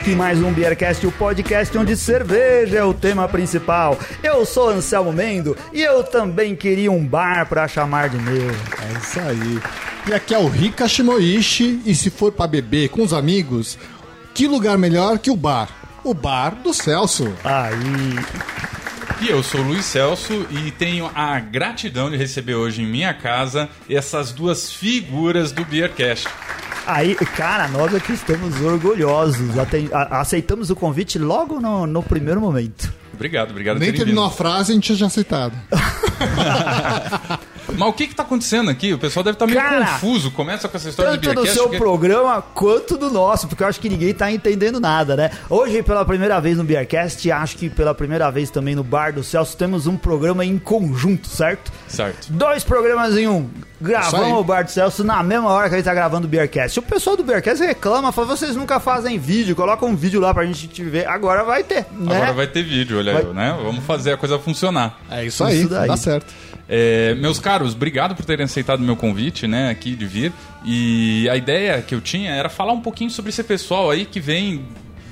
aqui mais um Beercast, o podcast onde cerveja é o tema principal. Eu sou Anselmo Mendo e eu também queria um bar pra chamar de meu. É isso aí. E aqui é o Rika Shimoishi, e se for pra beber com os amigos, que lugar melhor que o bar? O bar do Celso. Aí. E eu sou o Luiz Celso e tenho a gratidão de receber hoje em minha casa essas duas figuras do Beercast. Aí, cara, nós aqui estamos orgulhosos. Aceitamos o convite logo no, no primeiro momento. Obrigado, obrigado Nem terminou a frase, a gente já aceitado. Mas o que que tá acontecendo aqui? O pessoal deve estar meio Cara, confuso. Começa com essa história de Tanto do seu porque- programa quanto do nosso, porque eu acho que ninguém tá entendendo nada, né? Hoje, pela primeira vez no Beercast, acho que pela primeira vez também no Bar do Celso, temos um programa em conjunto, certo? Certo. Dois programas em um. Aí. Gravamos o Bar do Celso na mesma hora que a gente tá gravando o Beercast. O pessoal do Beercast reclama, fala, vocês nunca fazem vídeo, coloca um vídeo lá pra gente te ver. Agora vai ter, né? Agora vai ter vídeo, olha Vai- eu, né? Vamos fazer a coisa funcionar. É isso aí, Isso daí. dá certo. É, meus caros, obrigado por terem aceitado o meu convite, né, aqui de vir. E a ideia que eu tinha era falar um pouquinho sobre esse pessoal aí que vem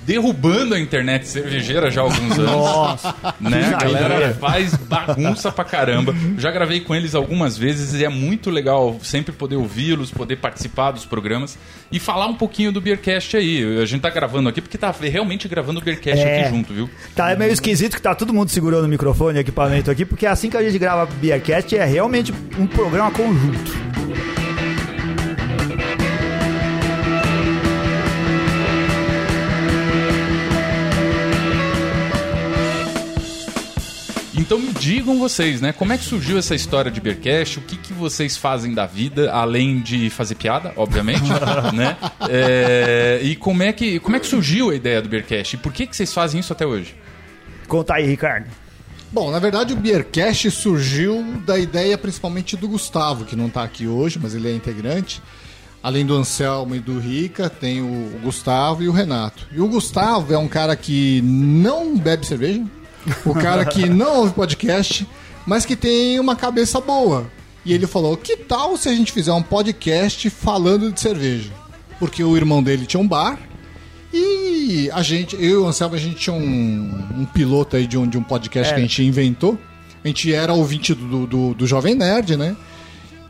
derrubando a internet cervejeira já há alguns anos. Nossa, né? A galera ideia. faz bagunça pra caramba. Já gravei com eles algumas vezes e é muito legal sempre poder ouvi-los, poder participar dos programas e falar um pouquinho do Beercast aí. A gente tá gravando aqui porque tá realmente gravando o Beercast É. aqui junto, viu? Tá meio esquisito que tá todo mundo segurando o microfone e equipamento aqui, porque assim que a gente grava Beercast é realmente um programa conjunto. Então me digam vocês, né? Como é que surgiu essa história de Beercast? O que, que vocês fazem da vida, além de fazer piada, obviamente, né? É, e como é, que, como é que surgiu a ideia do Beercast? E por que, que vocês fazem isso até hoje? Conta aí, Ricardo. Bom, na verdade o Beercast surgiu da ideia principalmente do Gustavo, que não tá aqui hoje, mas ele é integrante. Além do Anselmo e do Rica, tem o o Gustavo e o Renato. E o Gustavo é um cara que não bebe cerveja, o cara que não ouve podcast, mas que tem uma cabeça boa. E ele falou: que tal se a gente fizer um podcast falando de cerveja? Porque o irmão dele tinha um bar e a gente, eu e o Anselmo, a gente tinha um, um piloto aí de um, de um podcast É. que a gente inventou. A gente era ouvinte do, do, do Jovem Nerd, né?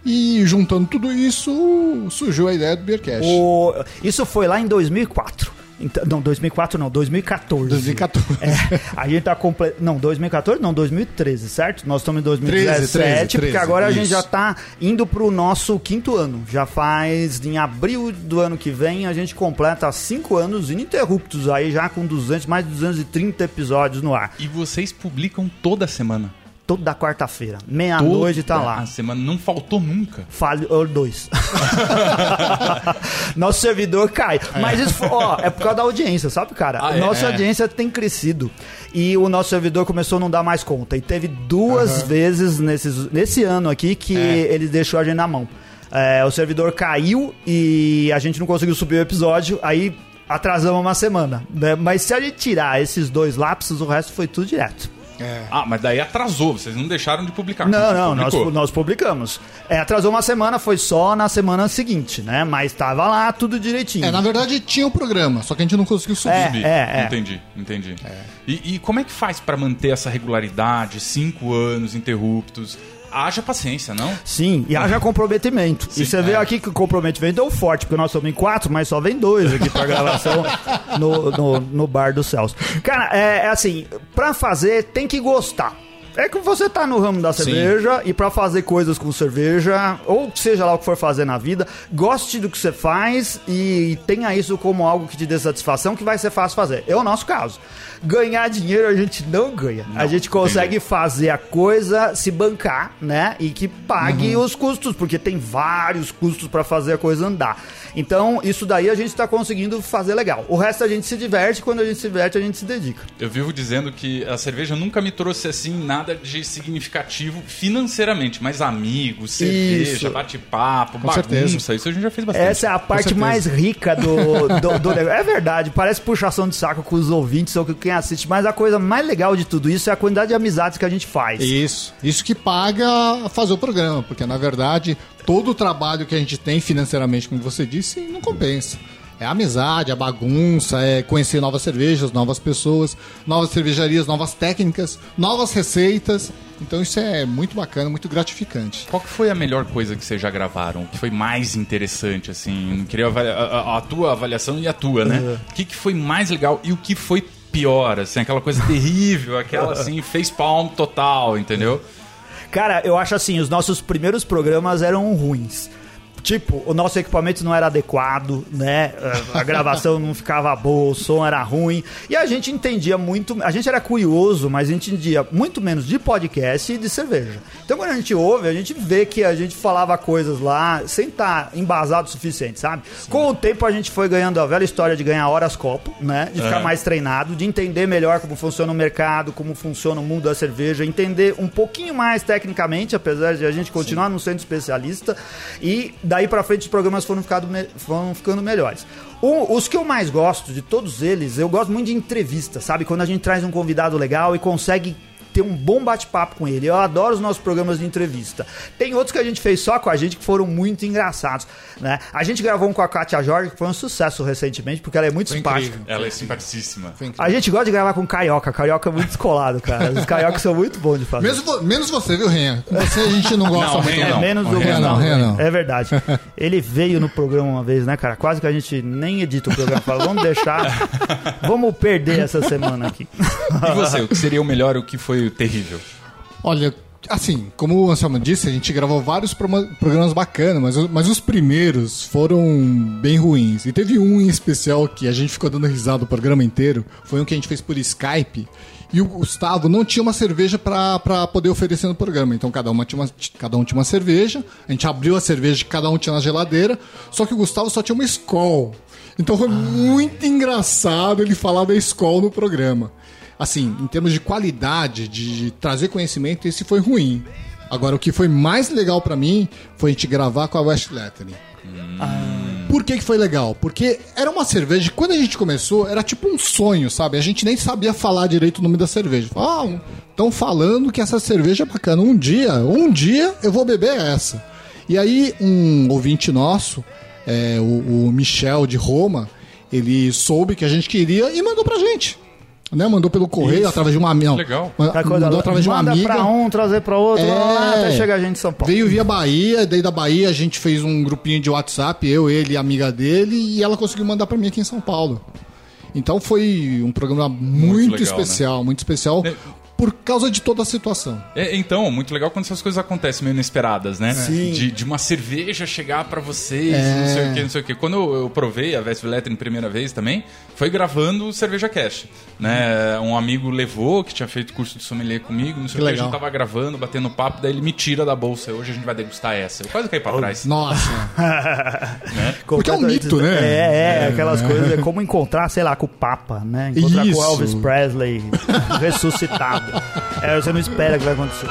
E juntando tudo isso, surgiu a ideia do Beercast. O- Isso foi lá em 2004. Então, não, 2004 não, 2014. 2014. É, a gente tá completo. Não, 2014 não, 2013, certo? Nós estamos em 2017, 13, 13, porque agora a gente isso. já tá indo pro nosso quinto ano. Já faz em abril do ano que vem a gente completa cinco anos ininterruptos aí, já com 200, mais de 230 episódios no ar. E vocês publicam toda semana. Toda quarta-feira, meia-noite tá lá. A semana não faltou nunca. Falhou dois. Nosso servidor cai. Mas isso, ó, é por causa da audiência, sabe, cara? Ah, é? Nossa É. audiência tem crescido. E o nosso servidor começou a não dar mais conta. E teve duas vezes nesses, nesse ano aqui que É. ele deixou a gente na mão. É, o servidor caiu e a gente não conseguiu subir o episódio. Aí atrasamos uma semana. né? Mas se a gente tirar esses dois lapsos, o resto foi tudo direto. Ah, mas daí atrasou. Vocês não deixaram de publicar. Não, não, nós, nós publicamos. É, atrasou uma semana, foi só na semana seguinte, né? Mas tava lá tudo direitinho. É, na verdade tinha o programa, só que a gente não conseguiu subir. É. Subir. é. Entendi, entendi. E, e como é que faz pra manter essa regularidade? Cinco anos interruptos. Haja paciência, não? Sim, e haja comprometimento. e você vê aqui que o comprometimento deu forte, porque nós somos em quatro, mas só vem dois aqui pra gravação no, no, no bar do Celso. Cara, é, é assim, pra fazer tem que gostar. É que você tá no ramo da cerveja e pra fazer coisas com cerveja, ou seja lá o que for fazer na vida, goste do que você faz e tenha isso como algo que te dê satisfação, que vai ser fácil fazer. É o nosso caso. Ganhar dinheiro a gente não ganha. a gente consegue fazer a coisa se bancar, né? E que pague os custos, porque tem vários custos pra fazer a coisa andar. Então, isso daí a gente tá conseguindo fazer legal. O resto a gente se diverte, quando a gente se diverte, a gente se dedica. Eu vivo dizendo que a cerveja nunca me trouxe assim nada nada de significativo financeiramente, mas amigos, cerveja, bate-papo, bagunça, certeza. isso a gente já fez bastante. Essa é a parte mais rica do, do, do negócio. É verdade, parece puxação de saco com os ouvintes ou com quem assiste, mas a coisa mais legal de tudo isso é a quantidade de amizades que a gente faz. Isso. Isso que paga fazer o programa, porque na verdade todo o trabalho que a gente tem financeiramente, como você disse, não compensa. É a amizade, a bagunça, é conhecer novas cervejas, novas pessoas, novas cervejarias, novas técnicas, novas receitas. Então isso é muito bacana, muito gratificante. Qual que foi a melhor coisa que vocês já gravaram? O que foi mais interessante, assim? Queria a, a- a tua avaliação e a tua, né? O que, que foi mais legal e o que foi pior, assim? Aquela coisa terrível, aquela, assim, face palm total, entendeu? Cara, eu acho assim, os nossos primeiros programas eram ruins. Tipo, o nosso equipamento não era adequado, né? A gravação não ficava boa, o som era ruim. E a gente entendia muito. A gente era curioso, mas a gente entendia muito menos de podcast e de cerveja. Então quando a gente ouve, a gente vê que a gente falava coisas lá sem estar embasado o suficiente, sabe? Com o tempo a gente foi ganhando a velha história de ganhar horas copo, né? De ficar É. mais treinado, de entender melhor como funciona o mercado, como funciona o mundo da cerveja, entender um pouquinho mais tecnicamente, apesar de a gente continuar não sendo especialista. E daí pra frente os programas foram, ficado foram ficando melhores. O- os que eu mais gosto de todos eles, eu gosto muito de entrevista, sabe? Quando a gente traz um convidado legal e consegue ter um bom bate-papo com ele. Eu adoro os nossos programas de entrevista. Tem outros que a gente fez só com a gente que foram muito engraçados, né? A gente gravou um com a Kátia Jorge, que foi um sucesso recentemente, porque ela é muito Foi simpática. incrível. Ela é simpaticíssima. A gente gosta de gravar com carioca. Carioca é muito descolado, cara. Os cariocas são muito bons de fazer. Mesmo menos você, viu, Renha? Você a gente não gosta Não, muito, É não. menos Ó, do Renha Gustavo. não. É verdade. Ele veio no programa uma vez, né, cara? Quase que a gente nem edita o programa. Fala, vamos deixar. Vamos perder essa semana aqui. E você, o que seria o melhor o que foi terrível? Olha, assim, como o Anselmo disse, a gente gravou vários programas bacanas, mas, mas os primeiros foram bem ruins. E teve um em especial que a gente ficou dando risada o programa inteiro. Foi um que a gente fez por Skype. E o Gustavo não tinha uma cerveja pra poder oferecer no programa. Então cada, uma tinha uma, cada um tinha uma cerveja. A gente abriu a cerveja que cada um tinha na geladeira. Só que o Gustavo só tinha uma Skol. Então foi muito engraçado ele falar da Skol no programa assim, em termos de qualidade, de trazer conhecimento, esse foi ruim. Agora, o que foi mais legal pra mim foi a gente gravar com a West Lettering. Por que, que foi legal? Porque era uma cerveja que quando a gente começou era tipo um sonho, sabe? A gente nem sabia falar direito o nome da cerveja. Ah, estão falando que essa cerveja é bacana. Um dia, um dia eu vou beber essa. E aí um ouvinte nosso, é, o, o Michel de Roma, ele soube que a gente queria e mandou pra gente. Né? Mandou pelo correio, através de uma amiga. Legal. Tá coisa- Mandou através de uma Manda amiga. pra um, trazer pra outro, É. lá, até chegar a gente em São Paulo. Veio via Bahia, daí da Bahia a gente fez um grupinho de WhatsApp, eu, ele e a amiga dele, e ela conseguiu mandar pra mim aqui em São Paulo. Então foi um programa muito, legal, especial, muito especial. Por causa de toda a situação. É, então, muito legal quando essas coisas acontecem meio inesperadas, né? Sim. De, de uma cerveja chegar pra vocês, É. não sei o que, não sei o que. Quando eu, eu provei a Vestveletter em primeira vez também, foi gravando o Cerveja Cash, né? Um amigo levou, que tinha feito curso de sommelier comigo, não sei Que o que, a legal. gente tava gravando, batendo papo, daí ele me tira da bolsa. Hoje a gente vai degustar essa. Eu quase caí pra trás. Nossa, Porque é um mito, né? É, é, aquelas coisas. É como encontrar, sei lá, com o Papa, né? Encontrar com Isso. o Elvis Presley ressuscitado. É, você não espera que vai acontecer.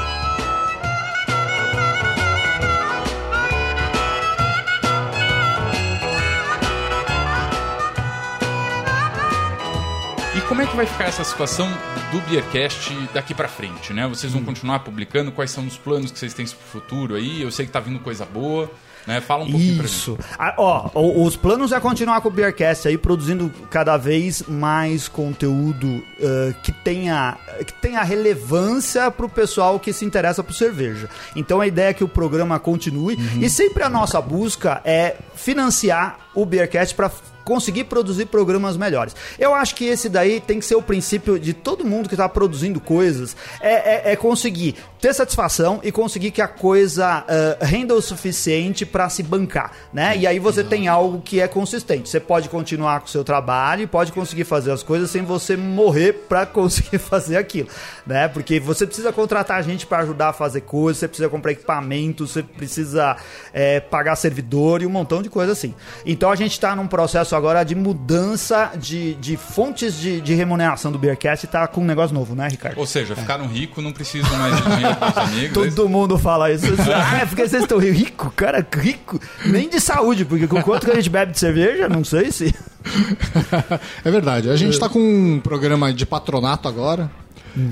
E como é que vai ficar essa situação do Beercast daqui pra frente, né? Vocês vão continuar publicando? Quais são os planos que vocês têm pro futuro aí? Eu sei que tá vindo coisa boa, né? Fala um pouquinho. Isso. Ah, ó, os planos é continuar com o Beercast aí, produzindo cada vez mais conteúdo eh, que, tenha, que tenha relevância pro pessoal que se interessa por cerveja. Então a ideia é que o programa continue e sempre a nossa busca é financiar o Beercast para conseguir produzir programas melhores. Eu acho que esse daí tem que ser o princípio de todo mundo que está produzindo coisas, é, é- é conseguir ter satisfação e conseguir que a coisa uh, renda o suficiente para se bancar, né? E aí você tem algo que é consistente. Você pode continuar com o seu trabalho e pode conseguir fazer as coisas sem você morrer para conseguir fazer aquilo, né? Porque você precisa contratar gente para ajudar a fazer coisas, você precisa comprar equipamento, você precisa é, pagar servidor e um montão de coisa assim. Então a gente está num processo agora de mudança de, de fontes de, de remuneração do Beercast e tá com um negócio novo, né, Ricardo? Ou seja, ficaram ricos, não precisam mais de dinheiro amigos. é Todo mundo fala isso. Ah, é porque vocês estão rico, cara, rico. Nem de saúde, porque com quanto que a gente bebe de cerveja, não sei se. É verdade. A gente está com um programa de patronato agora.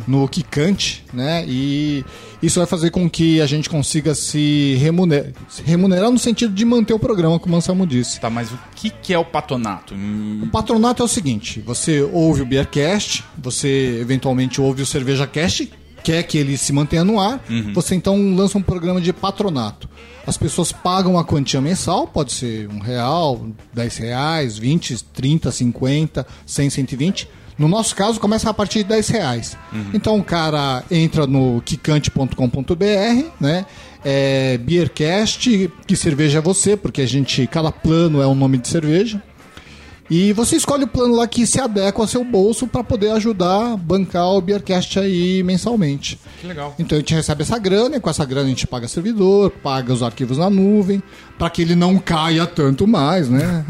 No Kikante, né? E isso vai fazer com que a gente consiga se remunerar, se remunerar no sentido de manter o programa, como o Anselmo disse. Tá, mas o que, que é o patronato? Hum, O patronato é o seguinte: você ouve o Beercast, você eventualmente ouve o CervejaCast, quer que ele se mantenha no ar, você então lança um programa de patronato. As pessoas pagam a quantia mensal, pode ser um real, dez reais, 20, 30, 50, 100, 120. No nosso caso, começa a partir de 10 reais. Então o cara entra no kikante.com.br, né? É, Beercast, que cerveja é você, porque a gente, cada plano é um nome de cerveja. E você escolhe o plano lá que se adequa ao seu bolso para poder ajudar a bancar o Beercast aí mensalmente. Que legal. Então a gente recebe essa grana e com essa grana a gente paga servidor, paga os arquivos na nuvem, para que ele não caia tanto mais, né?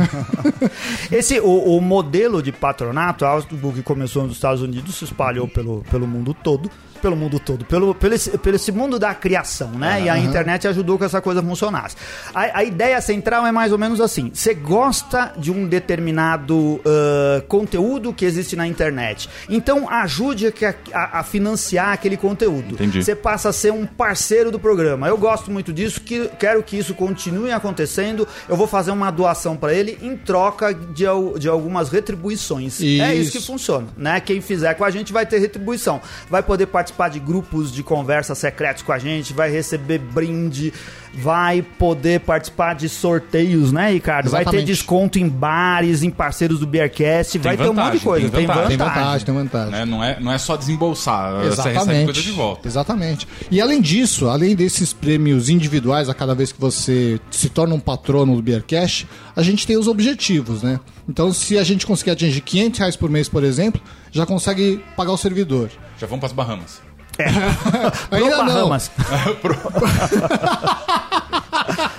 Esse, o, o modelo de patronato, algo que começou nos Estados Unidos, se espalhou pelo, pelo mundo todo. Pelo mundo todo, pelo, pelo, esse, pelo esse mundo da criação, né? E a internet ajudou que essa coisa funcionasse. A, a ideia central é mais ou menos assim: você gosta de um determinado ah, conteúdo que existe na internet, então ajude a, a- a financiar aquele conteúdo. Entendi. Você passa a ser um parceiro do programa. Eu gosto muito disso, que, quero que isso continue acontecendo. Eu vou fazer uma doação para ele em troca de, de algumas retribuições. É isso que Isso. funciona, né? Quem fizer com a gente vai ter retribuição. Vai poder participar de grupos de conversa secretos com a gente, vai receber brinde, vai poder participar de sorteios, né, Ricardo? Vai ter Exatamente. desconto em bares, em parceiros do Beercast, vai ter um monte de vantagem, coisa. tem Tem vantagem. vantagem. tem vantagem, tem vantagem. Né? Não, é, não é só desembolsar, você recebe coisa de volta. Exatamente. E além disso, além desses prêmios individuais a cada vez que você se torna um patrono do Beercash, a gente tem os objetivos, né? Então, se a gente conseguir atingir 500 reais por mês, por exemplo, já consegue pagar o servidor. Já vamos para as Bahamas. Ainda Pro não.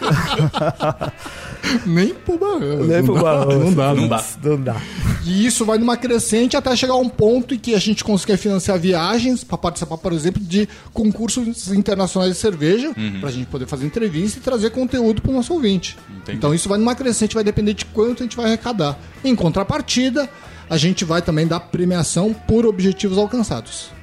Nem pro Bahamas. Nem pro Não dá, Bahamas. Não dá, Não dá. Não dá. E isso vai numa crescente até chegar a um ponto em que a gente consiga financiar viagens para participar, por exemplo, de concursos internacionais de cerveja, para a gente poder fazer entrevista e trazer conteúdo para o nosso ouvinte. Entendi. Então isso vai numa crescente, vai depender de quanto a gente vai arrecadar. Em contrapartida, a gente vai também dar premiação por objetivos alcançados.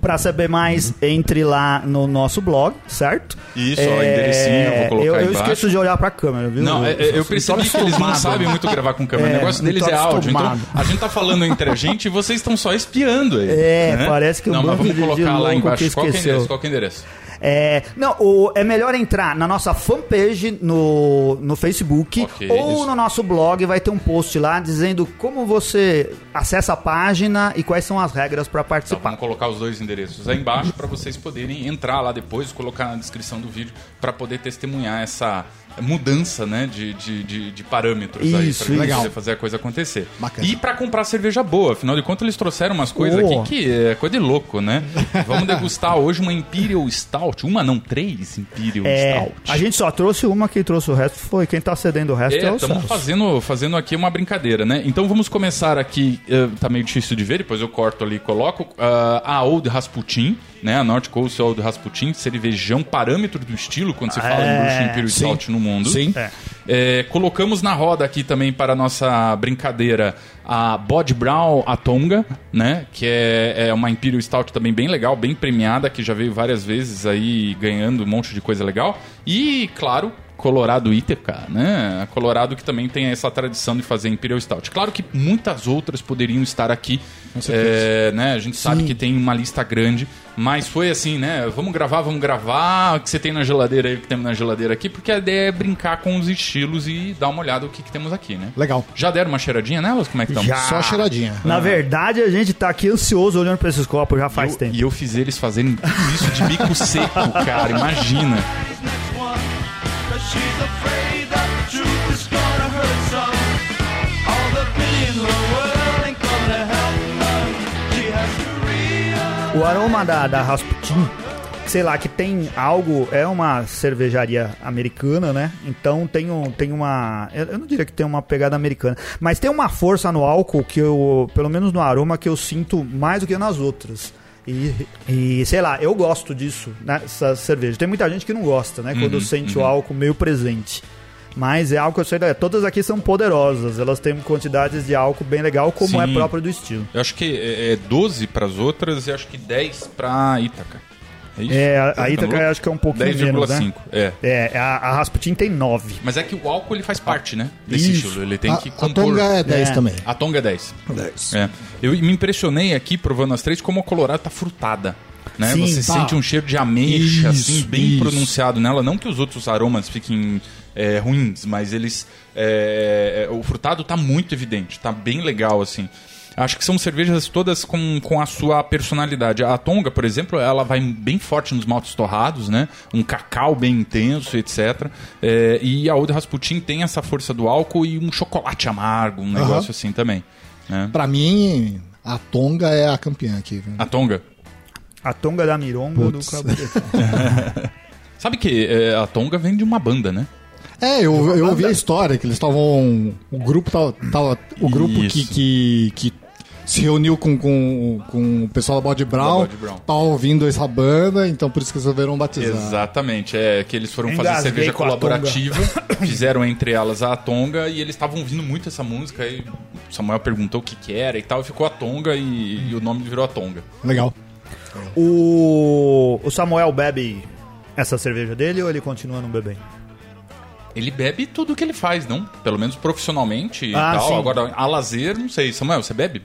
Pra saber mais, entre lá no nosso blog, certo? Isso, ó, enderecinho, eu vou colocar Eu, eu esqueço de olhar pra câmera, viu? Não, é- é- eu sou- percebi tô que eles não sabem muito gravar com câmera. É, o negócio deles é áudio. Então, a gente tá falando entre a gente e vocês estão só espiando aí. É, né? parece que o Não, mas vamos colocar lá embaixo. Qual que é o endereço? Qual que é o endereço? É, não, o- é melhor entrar na nossa fanpage no, no Facebook Ok, ou isso. no nosso blog, vai ter um post lá dizendo como você acessa a página e quais são as regras para Tá, participar. vamos colocar os dois endereços aí embaixo para vocês poderem entrar lá depois, colocar na descrição do vídeo para poder testemunhar essa mudança né, de, de, de, de parâmetros aí Isso, para legal. você fazer a coisa acontecer. Bacana. E para comprar cerveja boa, afinal de contas eles trouxeram umas coisas Oh. aqui que é coisa de louco, né? Vamos degustar hoje uma Imperial Stout, uma não, três Imperial É, Stout. a gente só trouxe uma, quem trouxe o resto foi quem tá cedendo o resto é, É, o estamos fazendo, fazendo aqui uma brincadeira, né? Então vamos começar aqui, eh, tá meio difícil de ver, depois eu corto ali e coloco, ah, a Old Rasputin, né? A North Coast Old Rasputin, cervejão parâmetro do estilo quando se fala em É, Brewing Imperial sim. Stout no mundo. Sim. É. É, colocamos na roda aqui também para a nossa brincadeira a Bod Brown Atonga, né? Que é, é uma Imperial Stout também bem legal, bem premiada, que já veio várias vezes aí ganhando um monte de coisa legal. E, claro, Colorado Ítaca, né? A Colorado que também tem essa tradição de fazer Imperial Stout. Claro que muitas outras poderiam estar aqui, é, né? A gente sabe que tem uma lista grande, mas foi assim, né? Vamos gravar, vamos gravar. O que você tem na geladeira aí, o que temos na geladeira aqui, porque a ideia é brincar com os estilos e dar uma olhada o que, que temos aqui, né? Legal. Já deram uma cheiradinha nelas? Como é que estão? Já. Só cheiradinha. Na verdade, a gente tá aqui ansioso olhando pra esses copos já faz Eu- tempo. E eu fiz eles fazerem tudo isso de bico seco, cara. Imagina. O aroma da, da Rasputin, sei lá, que tem algo. É uma cervejaria americana, né? Então tem, um, tem uma. Eu não diria que tem uma pegada americana, mas tem uma força no álcool que eu, pelo menos no aroma, que eu sinto mais do que nas outras. E, e sei lá, eu gosto disso, nessa cerveja. Tem muita gente que não gosta, né? Quando sente o álcool meio presente. Mas é álcool, eu sei, todas aqui são poderosas. Elas têm quantidades de álcool bem legal, como é Sim. próprio do estilo. Eu acho que é é 12 para as outras e acho que 10 para Ítaca. É isso? É, a, a Tá Ítaca acho que é um pouquinho menos, né? 10,5. É. É, a, a Rasputin tem 9. Mas é que o álcool ele faz parte, né? Desse Isso. estilo. Ele tem A, que a compor. Tonga é 10 É. também. A Tonga é 10. 10. É. Eu me impressionei aqui provando as três como a Colorado tá frutada. Né? Sim, Você tá. sente um cheiro de ameixa, Isso, assim, bem isso. pronunciado nela. Não que os outros aromas fiquem é, ruins, mas eles. é, é, o frutado tá muito evidente, tá bem legal, assim. Acho que são cervejas todas com, com a sua personalidade. A Tonga, por exemplo, ela vai bem forte nos maltes torrados, né? Um cacau bem intenso, etc. É, e a Old Rasputin tem essa força do álcool e um chocolate amargo, um negócio assim também. né? Pra mim, a Tonga é a campeã aqui. viu? A Tonga. A tonga da Mironga Putz. do Cabrito. Sabe que é, a Tonga vem de uma banda, né? É, eu, eu ouvi a história que eles estavam. O grupo tava. tava- o grupo que, que, que se reuniu com, com, com o pessoal da Body Brown, Body Brown. tava ouvindo essa banda, então por isso que resolveram batizar. Exatamente, é que eles foram fazer Engasguei cerveja com a colaborativa, fizeram entre elas a Tonga e eles estavam ouvindo muito essa música e o Samuel perguntou o que que era e tal, e ficou a Tonga e, e o nome virou a Tonga. Legal. o, o Samuel bebe essa cerveja dele ou ele continua não bebendo? Ele bebe tudo que ele faz, não? Pelo menos profissionalmente e Ah, tal. sim. Agora, a lazer, não sei. Samuel, você bebe?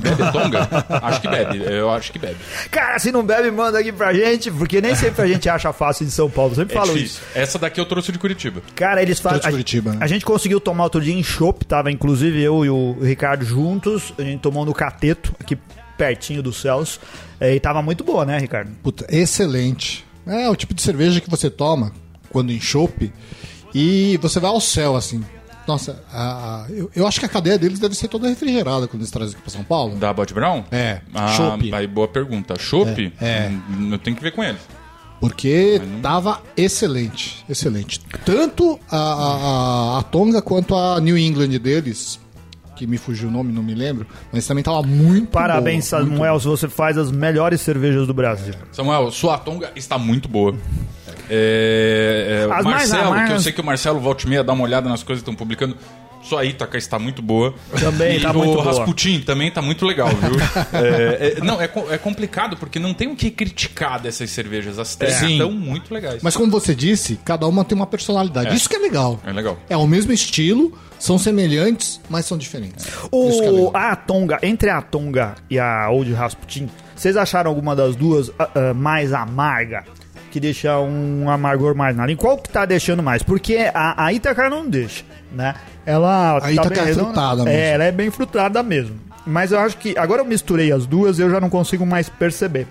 Bebe Tonga? acho que bebe, eu acho que bebe. Cara, se não bebe, manda aqui pra gente, porque nem sempre a gente acha fácil em São Paulo. Eu sempre É falo difícil. isso. Essa daqui eu trouxe de Curitiba. Cara, eles fazem. De Curitiba, né? A gente conseguiu tomar outro dia em Chopp, tava inclusive eu e o Ricardo juntos. A gente tomou no Cateto, aqui pertinho do Celso. É, e tava muito boa, né, Ricardo? Puta, excelente. É o tipo de cerveja que você toma quando em chopp e você vai ao céu, assim. Nossa, a- a- eu, eu acho que a cadeia deles deve ser toda refrigerada quando eles trazem aqui pra São Paulo. Da Bud Brown? É, Ah, chopp. aí boa pergunta. Chopp? É, é. Hum, Eu tenho que ver com ele. Porque tava excelente, excelente. Tanto a, a, a- a Tonga quanto a New England deles, que me fugiu o nome, não me lembro, mas também tava muito Parabéns, boa, muito Samuel, se você faz as melhores cervejas do Brasil. Samuel, sua tonga está muito boa. É, é, o As mais Marcelo, que eu sei que o Marcelo volta e meia dá uma olhada nas coisas que estão publicando. Sua Ítaca está muito boa. Também e tá o muito boa. Rasputin também está muito legal, viu? É, é, não, é, é complicado porque não tem o que criticar dessas cervejas. As três Sim. estão muito legais. Mas como você disse, cada uma tem uma personalidade. É. Isso que é legal. É legal. É o mesmo estilo, são semelhantes, mas são diferentes. É O, legal. a Tonga, entre a Tonga e a Old Rasputin, vocês acharam alguma das duas ah, ah, mais amarga? Que deixa um amargor mais na língua? Qual que tá deixando mais? Porque a, a Ítaca não deixa, né? Ela A Ítaca bem é redonda- frutada É, mesmo. ela é bem frutada mesmo. Mas eu acho que agora eu misturei as duas eu já não consigo mais perceber.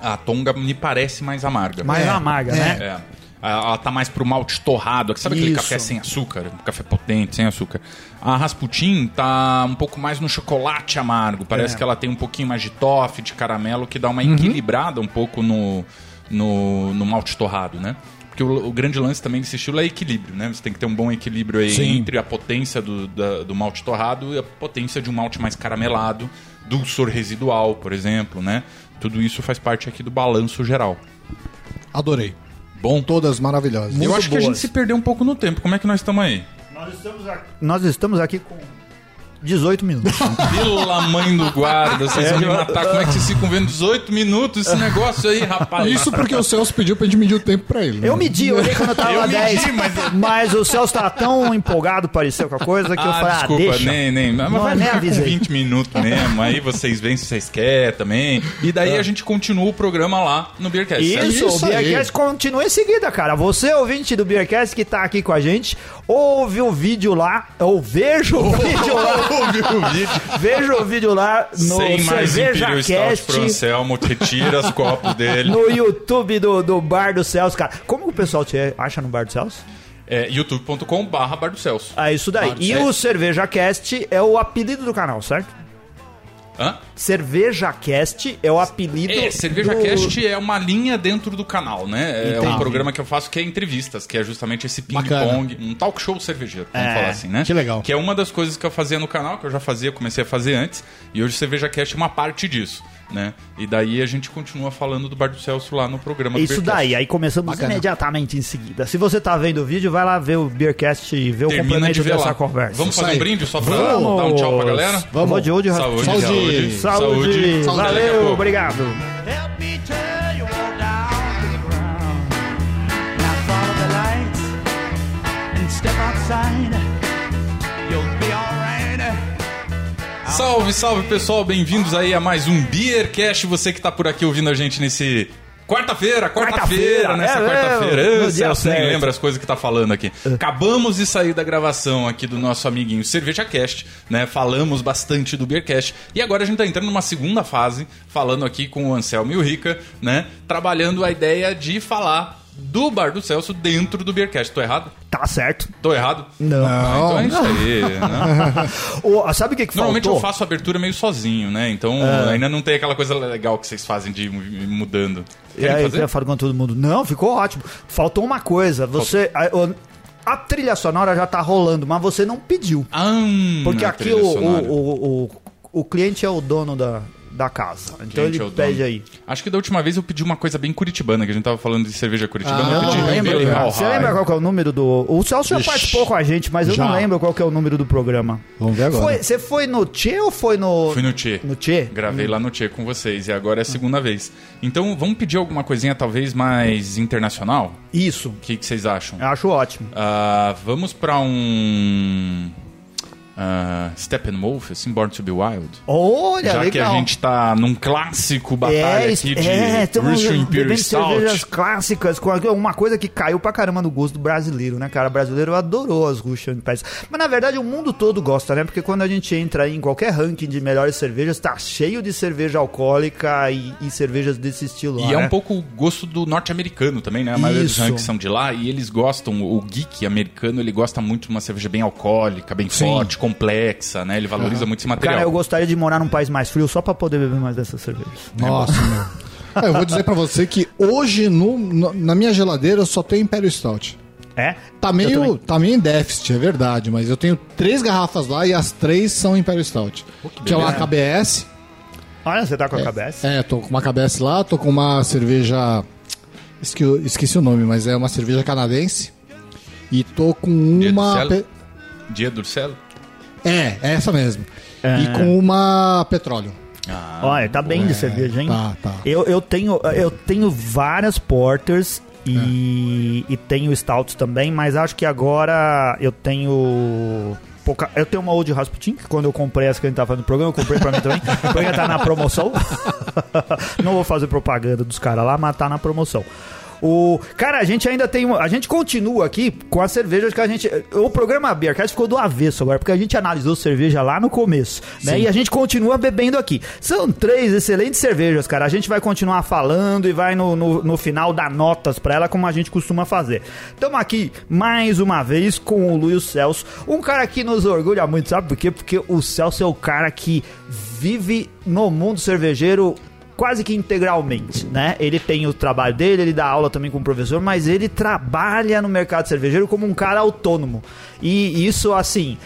A tonga me parece mais amarga. Mais É, amarga, é. né? É. Ela tá mais pro malte torrado. Sabe aquele Isso. café sem açúcar? Um café potente, sem açúcar. A Rasputin tá um pouco mais no chocolate amargo. Parece É. que ela tem um pouquinho mais de toffee, de caramelo, que dá uma Uhum. equilibrada um pouco no, no, no malte torrado, né? Porque o, o grande lance também desse estilo é equilíbrio, né? Você tem que ter um bom equilíbrio aí Sim. entre a potência do, da- do malte torrado e a potência de um malte mais caramelado, dulçor residual, por exemplo, né? Tudo isso faz parte aqui do balanço geral. Adorei. Bom, Todas maravilhosas. eu Muito acho que a gente boas. se perdeu um pouco no tempo. Como é que nós estamos aí? Nós estamos aqui, nós estamos aqui com 18 minutos. Pela mãe do guarda, vocês vão me matar. Como é que vocês ficam vendo 18 minutos esse negócio aí, rapaz? Isso porque o Celso pediu pra gente medir o tempo pra ele. né? Eu medi, eu olhei quando eu tava Eu a medi, 10. mas- Mas... o Celso tá tão empolgado, pareceu com a coisa, que eu Ah, falei, desculpa, ah, deixa. nem, nem. Mas Não, vai nem ficar com avisei. 20 minutos mesmo. Aí vocês veem se vocês querem também. E daí a gente continua o programa lá no Beercast. certo? Isso, Isso o aí. Beercast continua em seguida, cara. Você, ouvinte do Beercast que tá aqui com a gente, ouve o vídeo lá, ou veja o vídeo lá, Ouviu o vídeo? veja o vídeo lá no Sem mais Stout CervejaCast, pro Anselmo, retira os copos dele. no YouTube do, do Bar do Celso, cara. Como que o pessoal te acha no Bar do Celso? É youtube.com barra Bar do Celso. É isso daí. Bar E o CervejaCast é o apelido do canal, certo? Hã? CervejaCast é o apelido É, do... CervejaCast é uma linha dentro do canal, né? É um programa que eu faço que é entrevistas, que é justamente esse ping-pong, um talk show cervejeiro, vamos É, falar assim, né? que legal. Que é uma das coisas que eu fazia no canal, que eu já fazia, comecei a fazer antes, e hoje o CervejaCast é uma parte disso, né? E daí a gente continua falando do Bar do Celso lá no programa do Isso Beercast. daí, aí começamos Bacana. imediatamente em seguida. Se você tá vendo o vídeo, vai lá ver o Beercast e ver o Termina complemento de ver dessa lá. conversa. Vamos fazer um brinde só pra Vamos. dar um tchau pra galera? Vamos. Saúde, saúde, Saúde, Saúde. saúde, saúde. Valeu, obrigado. Salve, salve pessoal, bem-vindos aí a mais um Beercast. Você que tá por aqui ouvindo a gente nesse. Quarta-feira, quarta-feira, Quarta-feira, nessa é, quarta-feira. é, Celso nem lembra as coisas que tá falando aqui. Acabamos de sair da gravação aqui do nosso amiguinho CervejaCast, né? Falamos bastante do Beercast. E agora a gente tá entrando numa segunda fase, falando aqui com o Anselmo e o Rica, né? Trabalhando a ideia de falar do Bar do Celso dentro do Beercast. Tô errado? Tá certo. Tô errado? Não. Ah, então é isso aí, né? Ô, sabe o que, que Normalmente faltou? eu faço a abertura meio sozinho, né? Então ainda não tem aquela coisa legal que vocês fazem de ir mu- mudando. E Querem aí, fazer? eu falo com todo mundo. Não, ficou ótimo. Faltou uma coisa. Você. A, o- a trilha sonora já tá rolando, mas você não pediu. Ah, Porque aqui o, o, o, o, o cliente é o dono da, da casa. Então Gente, ele é pede aí. Acho que da última vez eu pedi uma coisa bem curitibana, que a gente tava falando de cerveja curitibana. Ah, eu pedi não lembro. Hall Você lembra qual que é o número do. O Celso já Ixi. participou com a gente, mas eu não Já. lembro qual que é o número do programa. Vamos ver agora. Foi- você foi no Tchê ou foi no. Fui no Tchê. No Tchê? Gravei lá no Tchê com vocês e agora é a segunda vez. Então vamos pedir alguma coisinha talvez mais internacional? Isso. O que, que vocês acham? Eu acho ótimo. Ah, vamos pra um. Uh, Steppenwolf, assim, Born to be Wild. Olha, Já legal. que a gente tá num clássico batalha isso- aqui de é, Russian Imperial Stout. clássicas, com uma coisa que caiu pra caramba no gosto do brasileiro, né, cara? O brasileiro adorou as Russian Imperial. Mas na verdade o mundo todo gosta, né? Porque quando a gente entra em qualquer ranking de melhores cervejas, tá cheio de cerveja alcoólica e, e cervejas desse estilo lá, E é né? um pouco o gosto do norte-americano também, né? A maioria dos Isso. rankings são de lá e eles gostam, o geek americano, ele gosta muito de uma cerveja bem alcoólica, bem Sim. forte, complexa, né? Ele valoriza muito esse material. Cara, eu gostaria de morar num país mais frio só pra poder beber mais dessas cervejas. Nossa, meu. Ah, eu vou dizer pra você que hoje no- no- na minha geladeira eu só tenho Imperial Stout. É? Tá meio, tá meio em déficit, é verdade, mas eu tenho três garrafas lá e as três são Imperial Stout. que é uma KBS. Olha, você tá com a cabeça? É, tô com uma KBS lá, tô com uma cerveja. Esque, esqueci o nome, mas é uma cerveja canadense. E tô com Dia do uma. Celo? pe- Dia do Celo? É, é essa mesmo. É. E com uma petróleo. Ah, Olha, tá bem de É, cerveja, hein? tá, tá. Eu, eu, tenho, eu tenho várias porters e, e tenho stouts também, mas acho que agora eu tenho. Pouca, eu tenho uma Old Rasputin, que quando eu comprei essa que a gente tá fazendo o programa, eu comprei pra mim também. Porque tá na promoção. Não vou fazer propaganda dos caras lá, mas tá na promoção. O, cara, a gente ainda tem. uma- A gente continua aqui com as cervejas que a gente. O programa Beercast ficou do avesso agora, porque a gente analisou cerveja lá no começo, né? E a gente continua bebendo aqui. São três excelentes cervejas, cara. A gente vai continuar falando e vai no, no, no final dar notas pra ela, como a gente costuma fazer. Estamos aqui mais uma vez com o Luiz Celso, um cara que nos orgulha muito, sabe por quê? Porque o Celso é o cara que vive no mundo cervejeiro quase que integralmente, né? Ele tem o trabalho dele, ele dá aula também como professor, mas ele trabalha no mercado cervejeiro como um cara autônomo. E isso, assim,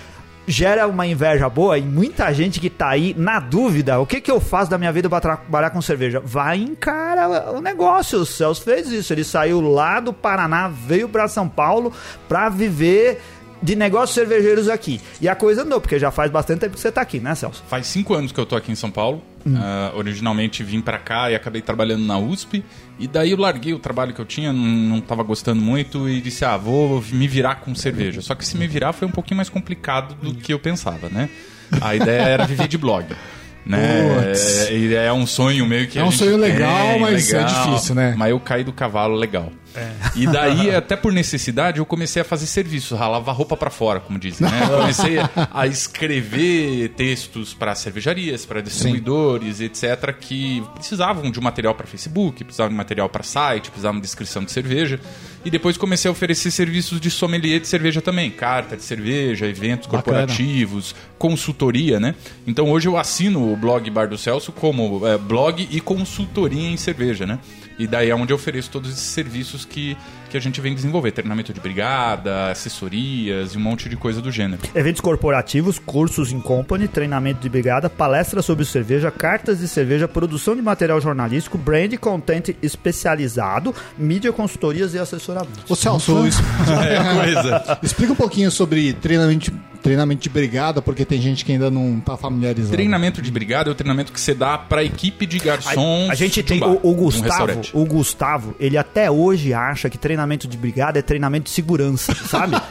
gera uma inveja boa e muita gente que tá aí na dúvida, o que que eu faço da minha vida para trabalhar com cerveja? Vai encara o negócio. O Celso fez isso, ele saiu lá do Paraná, veio para São Paulo para viver de negócios cervejeiros aqui. E a coisa andou, porque já faz bastante tempo que você tá aqui, né, Celso? Faz cinco anos que eu tô aqui em São Paulo. Ah, originalmente vim pra cá e acabei trabalhando na USP. E daí eu larguei o trabalho que eu tinha, não, não tava gostando muito e disse, ah, vou me virar com cerveja. Só que se me virar foi um pouquinho mais complicado do que eu pensava, né? A ideia era viver de blog. Né? É, é um sonho meio que É um sonho legal, tem, mas é difícil, né? Mas eu caí do cavalo legal. E daí, até por necessidade, eu comecei a fazer serviços, ralava roupa pra fora, como dizem, né? Comecei a escrever textos para cervejarias, para distribuidores, etc, que precisavam de material para Facebook, precisavam de material para site, precisavam de descrição de cerveja. E depois comecei a oferecer serviços de sommelier de cerveja também, carta de cerveja, eventos Bacana. corporativos, consultoria, né? Então hoje eu assino o blog Bar do Celso como é, blog e consultoria em cerveja, né? E daí é onde eu ofereço todos esses serviços que, que a gente vem desenvolver. Treinamento de brigada, assessorias e um monte de coisa do gênero. Eventos corporativos, cursos em company, treinamento de brigada, palestras sobre cerveja, cartas de cerveja, produção de material jornalístico, brand content especializado, mídia, consultorias e assessoramento. Ô Celso, É coisa. explica um pouquinho sobre treinamento, treinamento de brigada, porque tem gente que ainda não tá familiarizado. Treinamento de brigada é o treinamento que você dá pra equipe de garçons. A, a gente um tem bar, o, o Gustavo, o Gustavo, ele até hoje acha que treinamento de brigada é treinamento de segurança, sabe?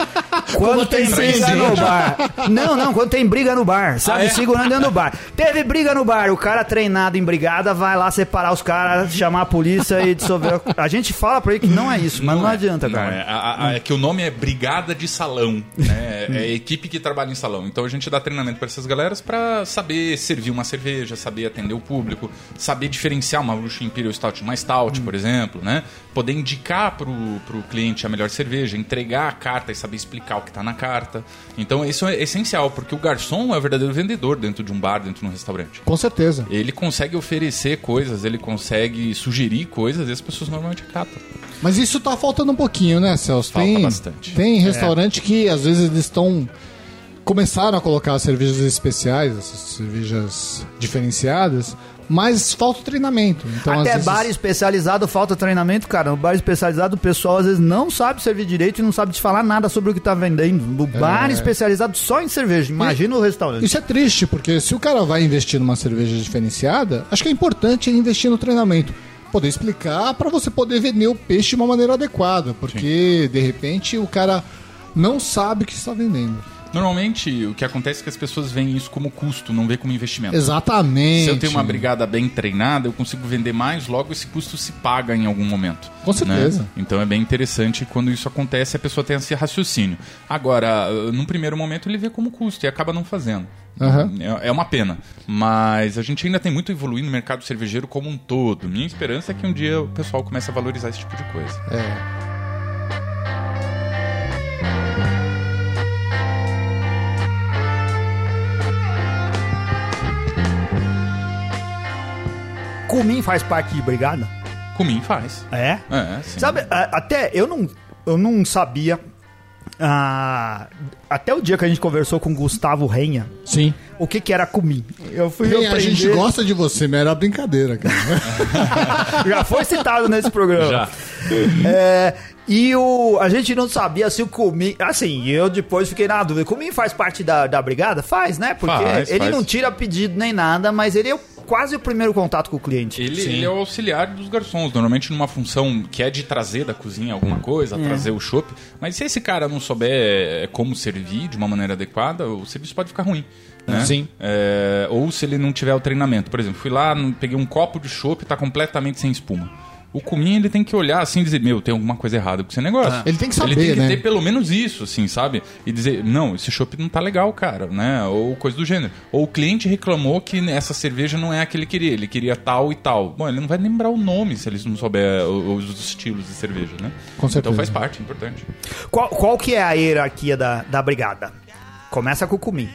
Quando tem tem briga no bar. Não, não, quando tem briga no bar, sabe? Ah, é? Segurando dentro do bar. Teve briga no bar, o cara treinado em brigada vai lá separar os caras, chamar a polícia e dissolver. A gente fala pra ele que não é isso, mas não, é, adianta, não cara. é. A- a- é que o nome é Brigada de Salão, né? É a equipe que trabalha em salão. Então a gente dá treinamento para essas galeras para saber servir uma cerveja, saber atender o público, saber diferenciar uma Russian Imperial Stout de uma Stout, por exemplo, né? Poder indicar pro, pro cliente a melhor cerveja, entregar a carta e saber explicar o que tá na carta. Então isso é essencial, porque o garçom é o verdadeiro vendedor dentro de um bar, dentro de um restaurante. Com certeza. Ele consegue oferecer coisas, ele consegue sugerir coisas e as pessoas normalmente acatam. Mas isso tá faltando um pouquinho, né, Celso? Falta tem, bastante. Tem restaurante que às vezes eles estão. Começaram a colocar cervejas especiais, essas cervejas diferenciadas, mas falta treinamento. Então, Até vezes, bar especializado falta treinamento, cara. No bar especializado o pessoal às vezes não sabe servir direito e não sabe te falar nada sobre o que tá vendendo. No bar especializado só em cerveja. Imagina o restaurante. Isso é triste, porque se o cara vai investir numa cerveja diferenciada, acho que é importante investir no treinamento. Poder explicar para você poder vender o peixe de uma maneira adequada, porque de repente o cara não sabe o que está vendendo. Normalmente, o que acontece é que as pessoas veem isso como custo, não vê como investimento. Exatamente. Se eu tenho uma brigada bem treinada, eu consigo vender mais, logo esse custo se paga em algum momento. Com certeza. né? Então é bem interessante quando isso acontece, a pessoa tem esse raciocínio. Agora, num primeiro momento ele vê como custo e acaba não fazendo. Aham. É, é uma pena. Mas a gente ainda tem muito a evoluir no mercado cervejeiro como um todo. Minha esperança é que um dia o pessoal comece a valorizar esse tipo de coisa. É. Cumim faz parte de brigada? Comim faz. É? É, sim. Sabe, até eu não, eu não sabia. ah, até o dia que a gente conversou com o Gustavo Renha, Sim. o que que era cumim. Eu fui Bem, a aprender- gente gosta de você, mas era brincadeira, cara. Já foi citado nesse programa. Já. É, e o, a gente não sabia se o Cumim. Assim, eu depois fiquei na quase o primeiro contato com o cliente. Ele, ele é o auxiliar dos garçons, normalmente numa função que é de trazer da cozinha alguma coisa, É. trazer o chopp. Mas se esse cara não souber como servir de uma maneira adequada, o serviço pode ficar ruim. Né? Sim. É, ou se ele não tiver o treinamento. Por exemplo, fui lá, peguei um copo de chopp e tá completamente sem espuma. O Cumim, ele tem que olhar assim e dizer, meu, tem alguma coisa errada com esse negócio. Ele tem que saber, Ele tem que né? ter pelo menos isso, assim, sabe? E dizer, não, esse chopp não tá legal, cara, né? Ou coisa do gênero. Ou o cliente reclamou que essa cerveja não é a que ele queria, ele queria tal e tal. Bom, ele não vai lembrar o nome se ele não souber o- os estilos de cerveja, né? Com certeza. Então faz parte, é importante. Qual, qual que é a hierarquia da, da brigada? Começa com o Cumim.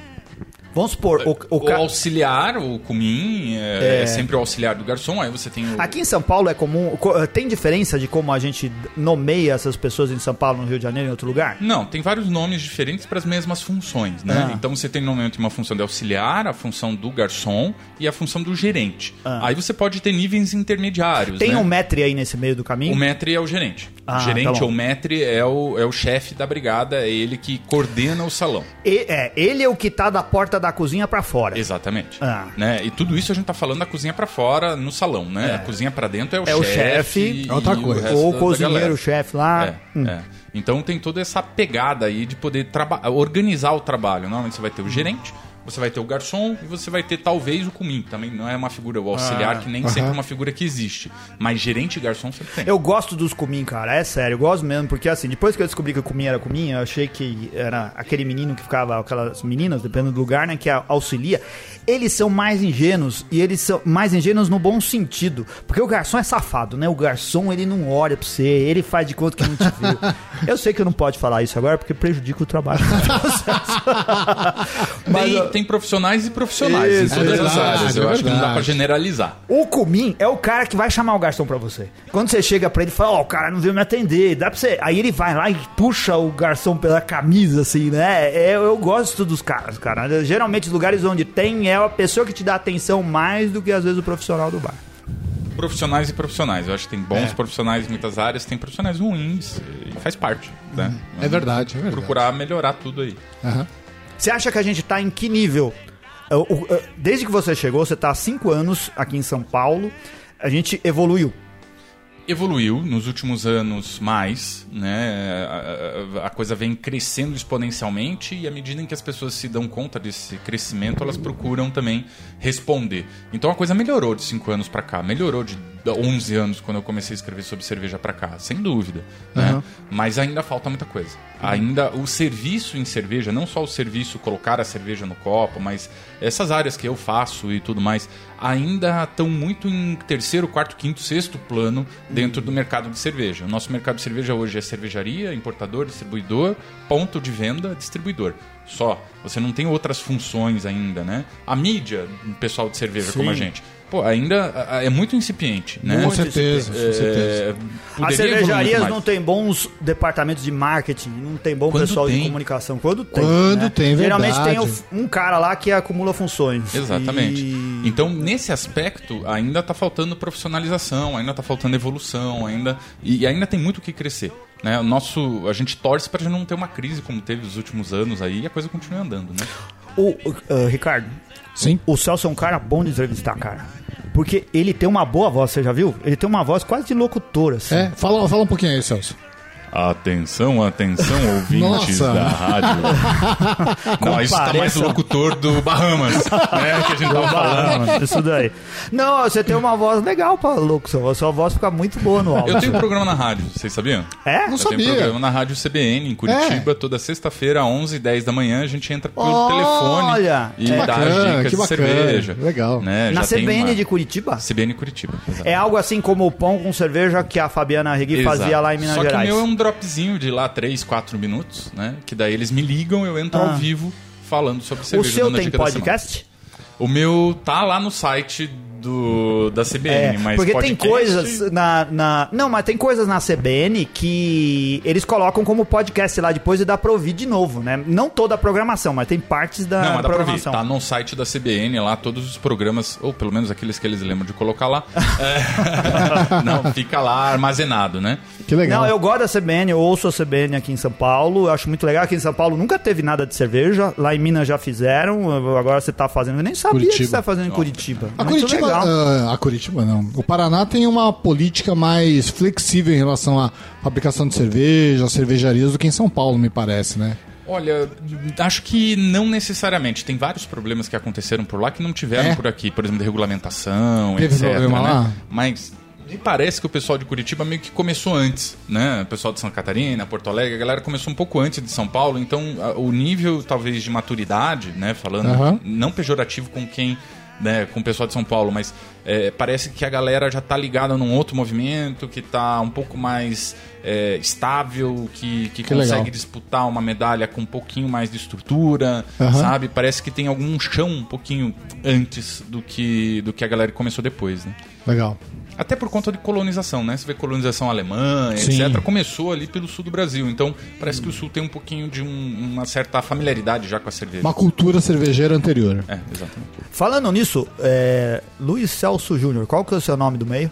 Vamos supor, o, o O, ca- auxiliar, o cumim, é, é sempre o auxiliar do garçom, aí você tem o... Aqui em São Paulo é comum. co- Tem diferença de como a gente nomeia essas pessoas em São Paulo, no Rio de Janeiro, em outro lugar? Não, tem vários nomes diferentes para as mesmas funções, né? Ah. Então você tem normalmente uma função de auxiliar, a função do garçom e a função do gerente. Ah. Aí você pode ter níveis intermediários, Tem né? um metre aí nesse meio do caminho? O maître é o gerente. Ah, o gerente tá ou maître é o, é o chefe da brigada, é ele que coordena o salão. E- é, ele é o que tá da porta da cozinha pra fora. Exatamente. Ah. Né? E tudo isso a gente tá falando da cozinha pra fora no salão, né? A cozinha pra dentro é o É o chefe. chefe, e é outra coisa. Ou o cozinheiro, o chefe lá. É, Hum. é. Então tem toda essa pegada aí de poder organizar o trabalho. Normalmente você vai ter o gerente, você vai ter o garçom e você vai ter talvez o comim. Também não é uma figura, o auxiliar, que nem sempre é uma figura que existe. Mas gerente e garçom sempre tem. Eu gosto dos cumim, cara, é sério, eu gosto mesmo, porque assim, depois que eu descobri que o cumim era cumim, eu achei que era aquele menino que ficava, aquelas meninas, dependendo do lugar, né, que auxilia, eles são mais ingênuos, e eles são mais ingênuos no bom sentido, porque o garçom é safado, né, o garçom, ele não olha pra você, ele faz de conta que não te viu. eu sei que eu não pode falar isso agora, porque prejudica o trabalho do processo. Mas, tem, profissionais e profissionais Isso, em todas é as verdade, áreas. Eu é acho que não dá verdade. pra generalizar. O Cumim é o cara que vai chamar o garçom pra você. Quando você chega pra ele e fala, ó, o cara não veio me atender, dá pra você. Aí ele vai lá e puxa o garçom pela camisa, assim, né? É, eu gosto dos caras, cara. Geralmente, os lugares onde tem é a pessoa que te dá atenção mais do que às vezes o profissional do bar. Profissionais e profissionais. Eu acho que tem bons É. profissionais em muitas áreas, tem profissionais ruins. E faz parte, né? É verdade, é verdade. Procurar melhorar tudo aí. Aham. Você acha que a gente tá em que nível? Uh, uh, Desde que você chegou, você tá há cinco anos aqui em São Paulo, a gente evoluiu. evoluiu nos últimos anos mais, né? A, a- a coisa vem crescendo exponencialmente e à medida em que as pessoas se dão conta desse crescimento, elas procuram também responder. Então a coisa melhorou de 5 anos pra cá, melhorou de 11 anos quando eu comecei a escrever sobre cerveja pra cá, sem dúvida, né? Mas ainda falta muita coisa. Ainda o serviço em cerveja, não só o serviço colocar a cerveja no copo, mas essas áreas que eu faço e tudo mais, ainda estão muito em terceiro, quarto, quinto, sexto plano dentro do mercado de cerveja. O nosso mercado de cerveja hoje é cervejaria, importador, distribuidor, ponto de venda, distribuidor. Só. Você não tem outras funções ainda, né? A mídia, o pessoal de cerveja como a gente, pô, ainda a- é muito incipiente, né? Com certeza, com certeza. É, As cervejarias não têm bons departamentos de marketing, não tem bom Quando pessoal de tem. comunicação. Quando tem. Quando né? tem, Geralmente tem verdade. o- um cara lá que acumula funções. Exatamente. E- Então, nesse aspecto, ainda está faltando profissionalização, ainda está faltando evolução, ainda e ainda tem muito o que crescer. Né? O nosso, a gente torce para não ter uma crise como teve nos últimos anos aí e a coisa continue andando, né? O, ah, Ricardo, Sim. o Celso é um cara bom de entrevistar, cara. Porque ele tem uma boa voz, você já viu? Ele tem uma voz quase de locutor, assim. É, fala, fala um pouquinho aí, Celso. Atenção, atenção, ouvintes Nossa. da rádio. Não, isso tá mais locutor do Bahamas, né? Que a gente tava falando. Ah, isso daí. Não, você tem uma voz legal pra locução. A sua voz fica muito boa no áudio. Eu tenho um programa na rádio, vocês sabiam? É? Não Eu tenho sabia. um programa na rádio CBN, em Curitiba, toda sexta-feira, às 11h10 da manhã, a gente entra pelo telefone Olha, e é. dá Bacana, dicas de bacana. cerveja. Legal. Né? Na Já CBN uma- de Curitiba? CBN Curitiba. exato. É algo assim como o pão com cerveja que a Fabiana Regui Exato. fazia lá em Minas Só Gerais. que o meu é um dropzinho de lá 3, 4 minutos, né? Que daí eles me ligam, eu entro Ah. ao vivo falando sobre O cerveja. seu dando a tem podcast? O meu tá lá no site do, da CBN, É, mas porque tem podcast- coisas na, na. Não, mas tem coisas na CBN que eles colocam como podcast lá depois e dá pra ouvir de novo, né? Não toda a programação, mas tem partes da Não, mas dá pra ouvir. programação. Tá no site da CBN lá, todos os programas, ou pelo menos aqueles que eles lembram de colocar lá. É, não, fica lá armazenado, né? Que legal. Não, eu gosto da CBN, eu ouço a CBN aqui em São Paulo, eu acho muito legal. Aqui em São Paulo nunca teve nada de cerveja, lá em Minas já fizeram, agora você tá fazendo. Eu nem sabia que Curitiba. você tá fazendo em Curitiba. A Curitiba, legal. ah, a Curitiba não. O Paraná tem uma política mais flexível em relação à fabricação de cerveja, às cervejarias do que em São Paulo, me parece, né? Olha, acho que não necessariamente. Tem vários problemas que aconteceram por lá que não tiveram É? por aqui. Por exemplo, de regulamentação, Teve etc. problema né? lá? Mas me parece que o pessoal de Curitiba meio que começou antes, né? O pessoal de Santa Catarina, Porto Alegre, a galera começou um pouco antes de São Paulo. Então, a- o nível, talvez, de maturidade, né? Falando, Aham. não pejorativo com quem... Né, com o pessoal de São Paulo, mas é, parece que a galera já tá ligada num outro movimento, que tá um pouco mais é, estável, que, que, Que consegue legal. disputar uma medalha com um pouquinho mais de estrutura, Aham. sabe? Parece que tem algum chão um pouquinho antes do que, do que a galera começou depois, né? Legal. Até por conta de colonização, né? Você vê colonização alemã, Sim. etc. Começou ali pelo sul do Brasil. Então, parece que o sul tem um pouquinho de um- uma certa familiaridade já com a cerveja. Uma cultura cervejeira anterior. É, exatamente. Falando nisso, é, Luiz Celso Júnior, qual que é o seu nome do meio?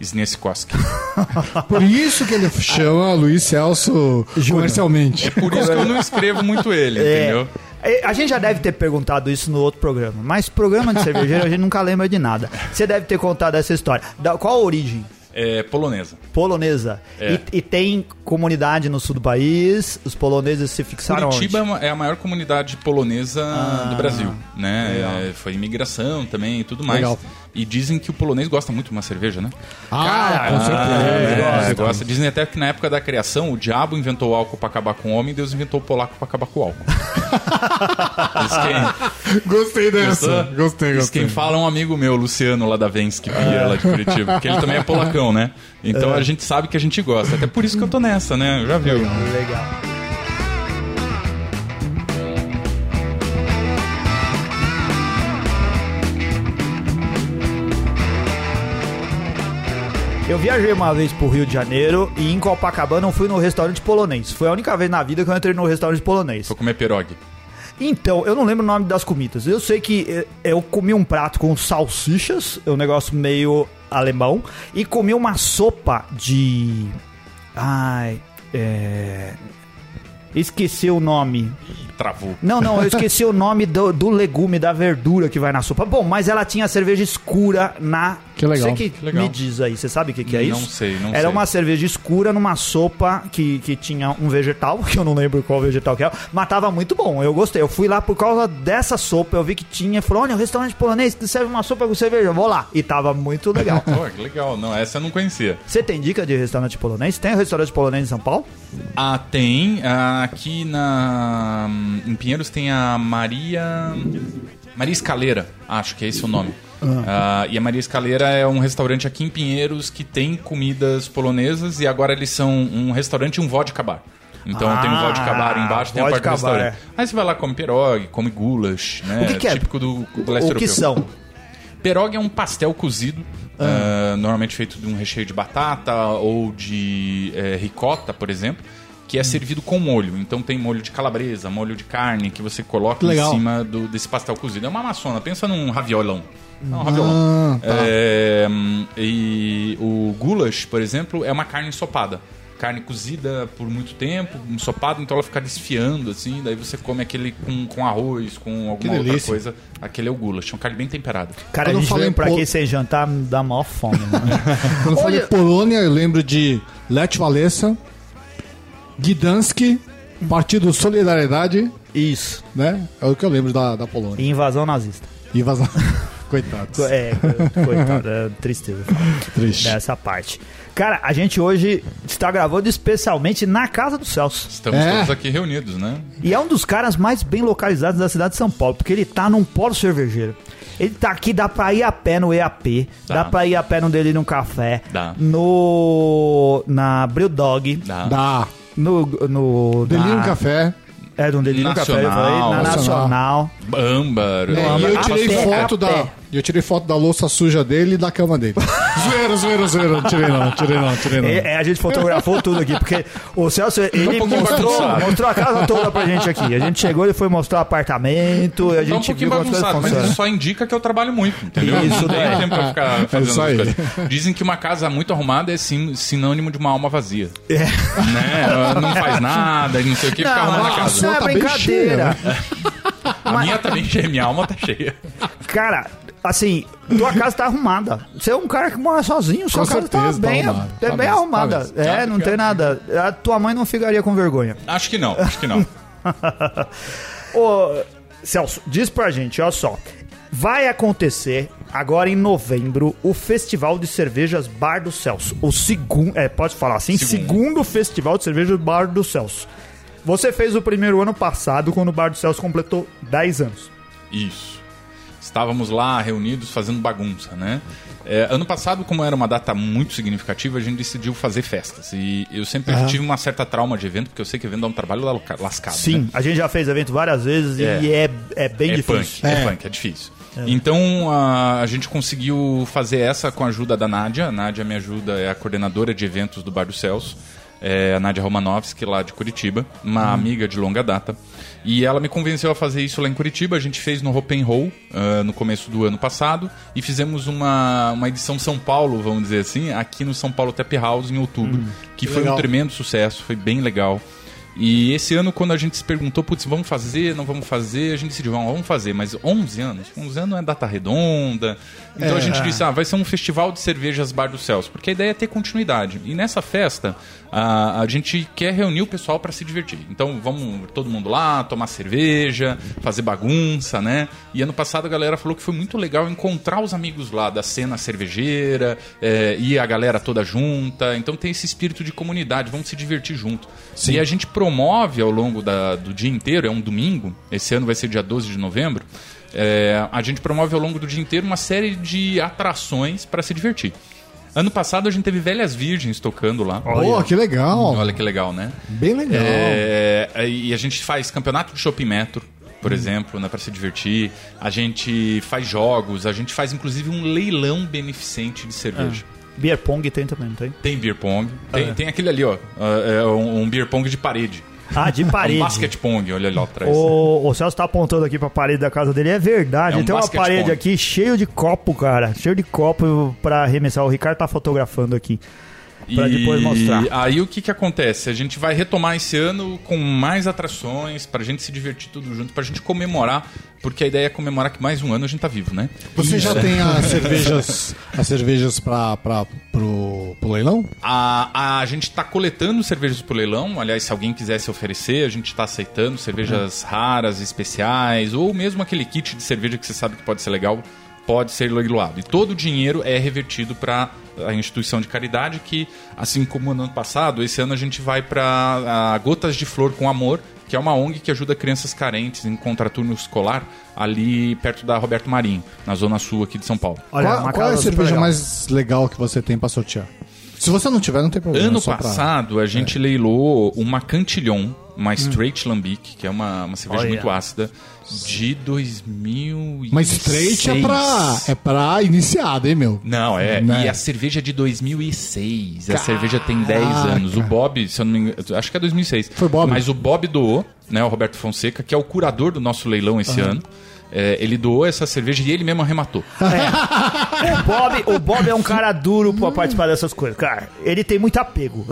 Snieskoski. Por isso que ele chama Luiz Celso comercialmente. Por isso que eu não escrevo muito ele, É. entendeu? É, A gente já deve ter perguntado isso no outro programa, mas programa de cervejeiro a gente nunca lembra de nada. Você deve ter contado essa história. Da, qual a origem? É polonesa. Polonesa. É. E, e tem comunidade no sul do país, os poloneses se fixaram Curitiba é onde? uma- é a maior comunidade polonesa Ah, do Brasil, né? É, foi imigração também e tudo mais. Legal. E dizem que o polonês gosta muito de uma cerveja, né? Ah, com Ah, certeza. gosta. É, gosta. Dizem até que na época da criação, o diabo inventou o álcool pra acabar com o homem e Deus inventou o polaco pra acabar com o álcool. Quem, Gostei dessa. Gostou? Gostei, diz gostei. quem fala é um amigo meu, Luciano, lá da Vensky Beer, lá de Curitiba. Porque ele também é polacão, né? Então a gente sabe que a gente gosta. Até por isso que eu tô nessa, né? Já viu. Legal. Eu viajei uma vez pro Rio de Janeiro e em Copacabana eu fui no restaurante polonês. Foi a única vez na vida que eu entrei no restaurante polonês. Vou comer pierogi. Então, eu não lembro o nome das comidas. Eu sei que eh, eu comi um prato com salsichas, é um negócio meio alemão, e comi uma sopa de. Ai. É. Esqueci o nome. Travou. Não, não, eu esqueci o nome do, do legume, da verdura que vai na sopa. Bom, mas ela tinha cerveja escura na. Que legal, Você que que legal. me diz aí, você sabe o que, que é Não isso? sei, não Era sei. uma cerveja escura numa sopa que, que tinha um vegetal, que eu não lembro qual vegetal que é, mas tava muito bom, eu gostei. Eu fui lá por causa dessa sopa, eu vi que tinha, falou, olha, o restaurante polonês que serve uma sopa com cerveja, vou lá. E tava muito legal. Pô, que legal. Não, essa eu não conhecia. Você tem dica de restaurante polonês? Tem um restaurante polonês em São Paulo? Ah, tem. Ah, aqui na. Em Pinheiros tem a Maria. Maria Escaleira, acho que é esse o nome. Ah, e a Maria Escaleira é um restaurante aqui em Pinheiros que tem comidas polonesas e agora eles são um restaurante e um vodka bar. Então Ah, tem um vodka bar embaixo, tem a parte do restaurante. Aí você vai lá, come pierogi, come goulash, né? O que que é? Típico do, do leste o que europeu. são? Pierogi é um pastel cozido, ah, normalmente feito de um recheio de batata ou de eh, ricota, por exemplo, que é servido com molho. Então tem molho de calabresa, molho de carne que você coloca Legal. em cima do- desse pastel cozido. É uma maçona, pensa num raviolão. É um raviolão. Ah, tá. É, hum, e o goulash, por exemplo, é uma carne ensopada. Carne cozida por muito tempo, ensopada, então ela fica desfiando, assim, daí você come aquele com, com arroz, com alguma outra coisa. Aquele é o goulash, é uma carne bem temperada. Cara, Quando a eu gente falei pra pol- aqui sem jantar, me dá maior fome, mano. Quando eu falei Olha- Polônia, eu lembro de Lech Walesa, Gdansk, Partido Solidariedade, Isso. né? É o que eu lembro da, da Polônia. E invasão nazista. Vazar. Coitados. É, coitado, é tristeza. Triste. Nessa parte. Cara, a gente hoje está gravando especialmente na casa do Celso. Estamos É. todos aqui reunidos, né? E é um dos caras mais bem localizados da cidade de São Paulo, porque ele tá num polo cervejeiro. Ele tá aqui, dá pra ir a pé no EAP, Dá. dá pra ir a pé no Delirium Café, Dá. no. na Brewdog, Dá. Dá. No. no Delírio na, Café. É, no Delirium Café, eu Nacional. falei, na Nacional. Nacional. Âmbar. É, e eu tirei pé, foto a da. Pé. Eu tirei foto da louça suja dele e da cama dele. zoeira, zoeira, zoeira. Não tirei não, tirei não, tirei não. É, é, a gente fotografou tudo aqui, porque o Celso, ele um pouquinho mostrou, mostrou a casa toda pra gente aqui. A gente chegou, ele foi mostrar o apartamento, a Tá um gente viu pouquinho coisas bagunçado, mas isso só indica que eu trabalho muito, entendeu? Isso não tem daí. tempo pra ficar fazendo isso as aí. coisas. Dizem que uma casa muito arrumada é sim- sinônimo de uma alma vazia. É. Né? Não faz nada, e não sei o que, fica arrumando a Não, casa. isso é tá bem brincadeira. A minha também cheia, minha alma tá cheia. Cara, assim, tua casa tá arrumada. Você é um cara que mora sozinho, sua Com casa tá certeza, tá bem, arrumada. é Tá bem mesmo, arrumada. tá mesmo. é, não tem nada. A tua mãe não ficaria com vergonha. Acho que não, acho que não. Ô, Celso, diz pra gente, olha só. Vai acontecer agora em novembro o Festival de Cervejas Bar do Celso. O segundo. É, pode falar assim? Segundo. Segundo Festival de Cervejas Bar do Celso. Você fez o primeiro ano passado, quando o Bar do Celso completou 10 anos. Isso. Estávamos lá reunidos fazendo bagunça, né? É, ano passado, como era uma data muito significativa, a gente decidiu fazer festas. E eu sempre tive uma certa trauma de evento, porque eu sei que evento dá um trabalho lasca- lascado. Sim, né? a gente já fez evento várias vezes É. e é, é bem é difícil. punk, é. punk, é difícil. Então a, a gente conseguiu fazer essa com a ajuda da Nádia. A Nádia me ajuda, é a coordenadora de eventos do Bar do Celso. é a Nadia Romanovski, lá de Curitiba, uma amiga de longa data. E ela me convenceu a fazer isso lá em Curitiba. A gente fez no Hope and Roll ah, no começo do ano passado e fizemos uma, uma edição São Paulo, vamos dizer assim, aqui no São Paulo Tap House em outubro, que foi legal. um tremendo sucesso, foi bem legal. E esse ano, quando a gente se perguntou, putz, vamos fazer, não vamos fazer, a gente decidiu, vamos vamos fazer, mas 11 anos? 11 anos não é data redonda. Então É. a gente disse, ah, vai ser um festival de cervejas Bar dos Céus, porque a ideia é ter continuidade. E nessa festa, a, a gente quer reunir o pessoal para se divertir. Então vamos todo mundo lá, tomar cerveja, fazer bagunça, né? E ano passado a galera falou que foi muito legal encontrar os amigos lá da cena cervejeira, é, e a galera toda junta. Então tem esse espírito de comunidade, vamos se divertir junto. E a gente promove ao longo da- do dia inteiro, é um domingo, esse ano vai ser dia 12 de novembro. é, a gente promove ao longo do dia inteiro uma série de atrações para se divertir. Ano passado a gente teve Velhas Virgens tocando lá. Pô, que legal. Olha que legal, né? Bem legal. É, e a gente faz campeonato de shopping metro, por exemplo, né, para se divertir. A gente faz jogos, a gente faz inclusive um leilão beneficente de cerveja. Beer Pong tem também, não tem? Tem beer pong, tem, tem aquele ali, ó, é um, um beer pong de parede. Ah, de parede. Um basket pong, olha ali lá atrás. O, o Celso tá apontando aqui pra parede da casa dele. É verdade. É um tem uma parede pong. aqui cheio de copo, cara. Cheio de copo pra arremessar. O Ricardo tá fotografando aqui. Pra depois mostrar. Aí o que que acontece? A gente vai retomar esse ano com mais atrações, pra gente se divertir tudo junto, pra gente comemorar, porque a ideia é comemorar que mais um ano a gente tá vivo, né? Você já tem as cervejas, as cervejas pra, pra, pro, pro leilão? A, a gente está coletando cervejas pro leilão. Aliás, se alguém quiser se oferecer, a gente está aceitando cervejas raras, especiais, ou mesmo aquele kit de cerveja que você sabe que pode ser legal, pode ser leiloado. E todo o dinheiro é revertido para a instituição de caridade que, assim como no ano passado, esse ano a gente vai para Gotas de Flor com Amor, que é uma ONG que ajuda crianças carentes em contraturno escolar ali perto da Roberto Marinho, na zona sul aqui de São Paulo. Olha, qual qual é a cerveja legal. mais legal que você tem pra sortear? Se você não tiver, não tem problema. Ano só pra- passado, a gente leilou uma Cantillon, uma Straight Lambic, que é uma, uma cerveja Olha. muito ácida, de 2006. Mas straight é pra, é pra iniciado, hein, meu? Não, é. Né? E a cerveja é de 2006. A cerveja tem 10 anos. O Bob, se eu não me engano, acho que é 2006. Foi Bob. Mas o Bob doou, né, o Roberto Fonseca, que é o curador do nosso leilão esse ano. É, ele doou essa cerveja e ele mesmo arrematou. O Bob, o Bob é um cara duro pra participar dessas coisas. Cara, ele tem muito apego.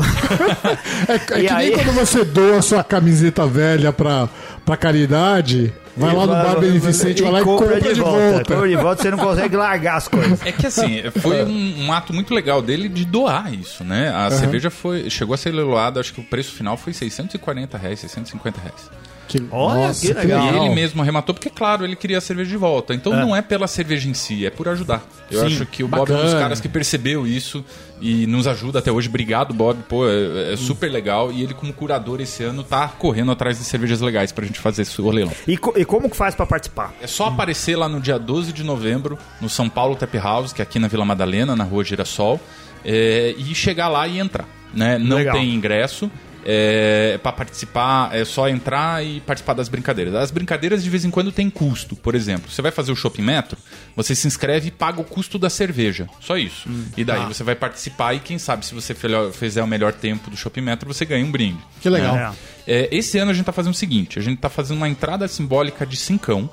É, é E que aí? nem quando você doa sua camiseta velha pra, pra caridade, vai lá no bar beneficente, vai lá e compra de volta. Compra de volta, você não consegue largar as coisas. É que assim, foi um, um ato muito legal dele de doar isso, né? A cerveja foi, chegou a ser leiloada, acho que o preço final foi 640 reais, 650 reais. Que- Olha, que legal. E ele mesmo arrematou, porque, claro, ele queria a cerveja de volta. Então não é pela cerveja em si, é por ajudar. Eu Sim, acho que o Bob é um dos bacana. caras que percebeu isso e nos ajuda até hoje. Obrigado, Bob. Pô, é, é super legal. E ele, como curador esse ano, tá correndo atrás de cervejas legais pra gente fazer esse leilão. E, co- e como que faz pra participar? É só aparecer lá no dia 12 de novembro, no São Paulo Tap House, que é aqui na Vila Madalena, na rua Girassol, é, e chegar lá e entrar. Né? Não Legal. tem ingresso. É, para participar é só entrar e participar das brincadeiras. As brincadeiras de vez em quando tem custo. Por exemplo, você vai fazer o shopping metro, você se inscreve e paga o custo da cerveja. Só isso. E daí você vai participar e quem sabe se você fizer o melhor tempo do shopping metro, você ganha um brinde. Que legal. É. É, esse ano a gente tá fazendo o seguinte: a gente tá fazendo uma entrada simbólica de cincão,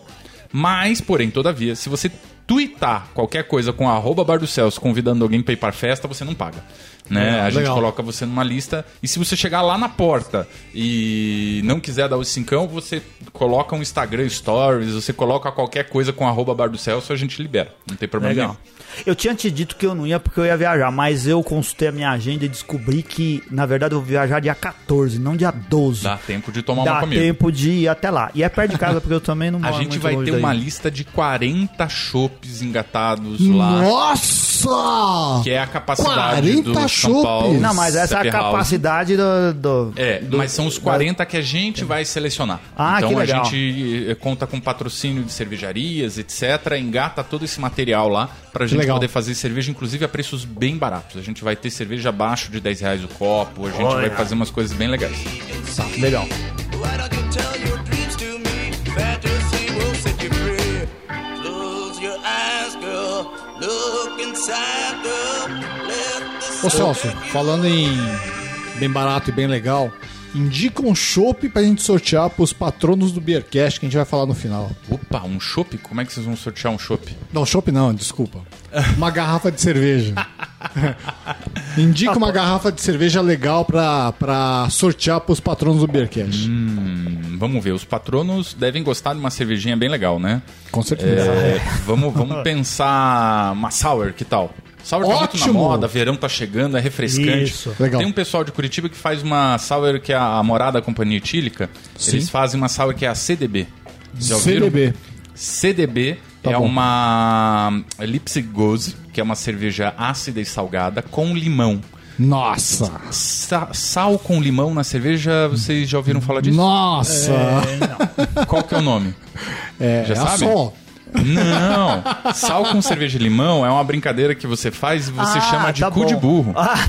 mas, porém, todavia, se você twittar qualquer coisa com arroba Bar do Céus convidando alguém pra ir pra festa, você não paga. Né? a gente legal. coloca você numa lista e se você chegar lá na porta e não quiser dar o cincão, você coloca um Instagram Stories, você coloca qualquer coisa com arroba Bar do Celso, a gente libera. Não tem problema Legal. nenhum. Eu tinha te dito que eu não ia porque eu ia viajar, mas eu consultei a minha agenda e descobri que, na verdade, eu vou viajar dia 14, não dia 12. Dá tempo de tomar uma Dá comigo. tempo de ir até lá. E é perto de casa, porque eu também não A moro gente muito vai ter daí. uma lista de 40 chopes engatados lá. Nossa! Que é a capacidade 40 do São. Paulo. Não, mas essa é a capacidade do... do- É, mas são os 40 que a gente vai selecionar. Ah, então que legal. a gente eh, conta com patrocínio de cervejarias, etc. Engata todo esse material lá pra gente legal. poder fazer cerveja, inclusive a preços bem baratos. A gente vai ter cerveja abaixo de 10 reais o copo, a gente Olha. vai fazer umas coisas bem legais. Legal. Eyes, girl. Look inside, the Ô Celso, falando em bem barato e bem legal, indica um chopp pra gente sortear pros patronos do Beercast que a gente vai falar no final. Opa, um chopp? Como é que vocês vão sortear um chopp? Não, chopp não, desculpa. Uma garrafa de cerveja. Indica uma garrafa de cerveja legal pra, pra sortear pros patronos do Beercast. Hum, vamos ver, os patronos devem gostar de uma cervejinha bem legal, né? Com certeza. É, vamos, vamos pensar uma sour, que tal? Sour tá muito na moda, verão tá chegando, é refrescante. Isso. Legal. Tem um pessoal de Curitiba que faz uma sour que é a Morada Companhia Etílica. Sim. Eles fazem uma sour que é a CDB. Já ouviram? CDB. CDB Tá é bom. uma Lipsy Goose, que é uma cerveja ácida e salgada com limão. Nossa! Sa- sal com limão na cerveja, vocês já ouviram falar disso? Nossa! Qual que é o nome? É, Já é a sabe? Sol. Não! Sal com cerveja e limão é uma brincadeira que você faz e você Ah, chama de tá cu de bom. burro. Ah,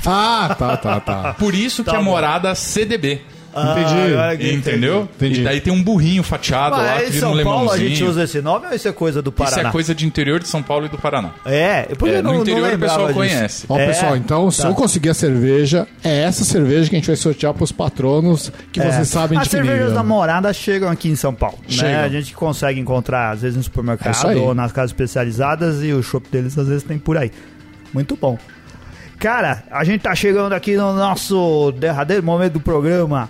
tá, tá, tá. Por isso que Tá a bom. morada CDB. Entendi. agora que Entendeu? Entendi. E daí tem um burrinho fatiado lá Mas que em vira um São Paulo a lemãozinho. gente usa esse nome ou isso é coisa do Isso Paraná? é coisa de interior de São Paulo e do Paraná. É, porque É, eu não, no interior não o pessoal disso. conhece. Ó, É, pessoal, então, se tá. eu conseguir a cerveja, é essa cerveja que a gente vai sortear pros patronos que É. vocês sabem As de que cervejas nível. da morada chegam aqui em São Paulo. Né? Chegam. A gente consegue encontrar, às vezes, no É isso supermercado aí. ou nas casas especializadas e o shopping deles, às vezes, tem por aí. Muito bom. Cara, a gente tá chegando aqui no nosso derradeiro momento do programa.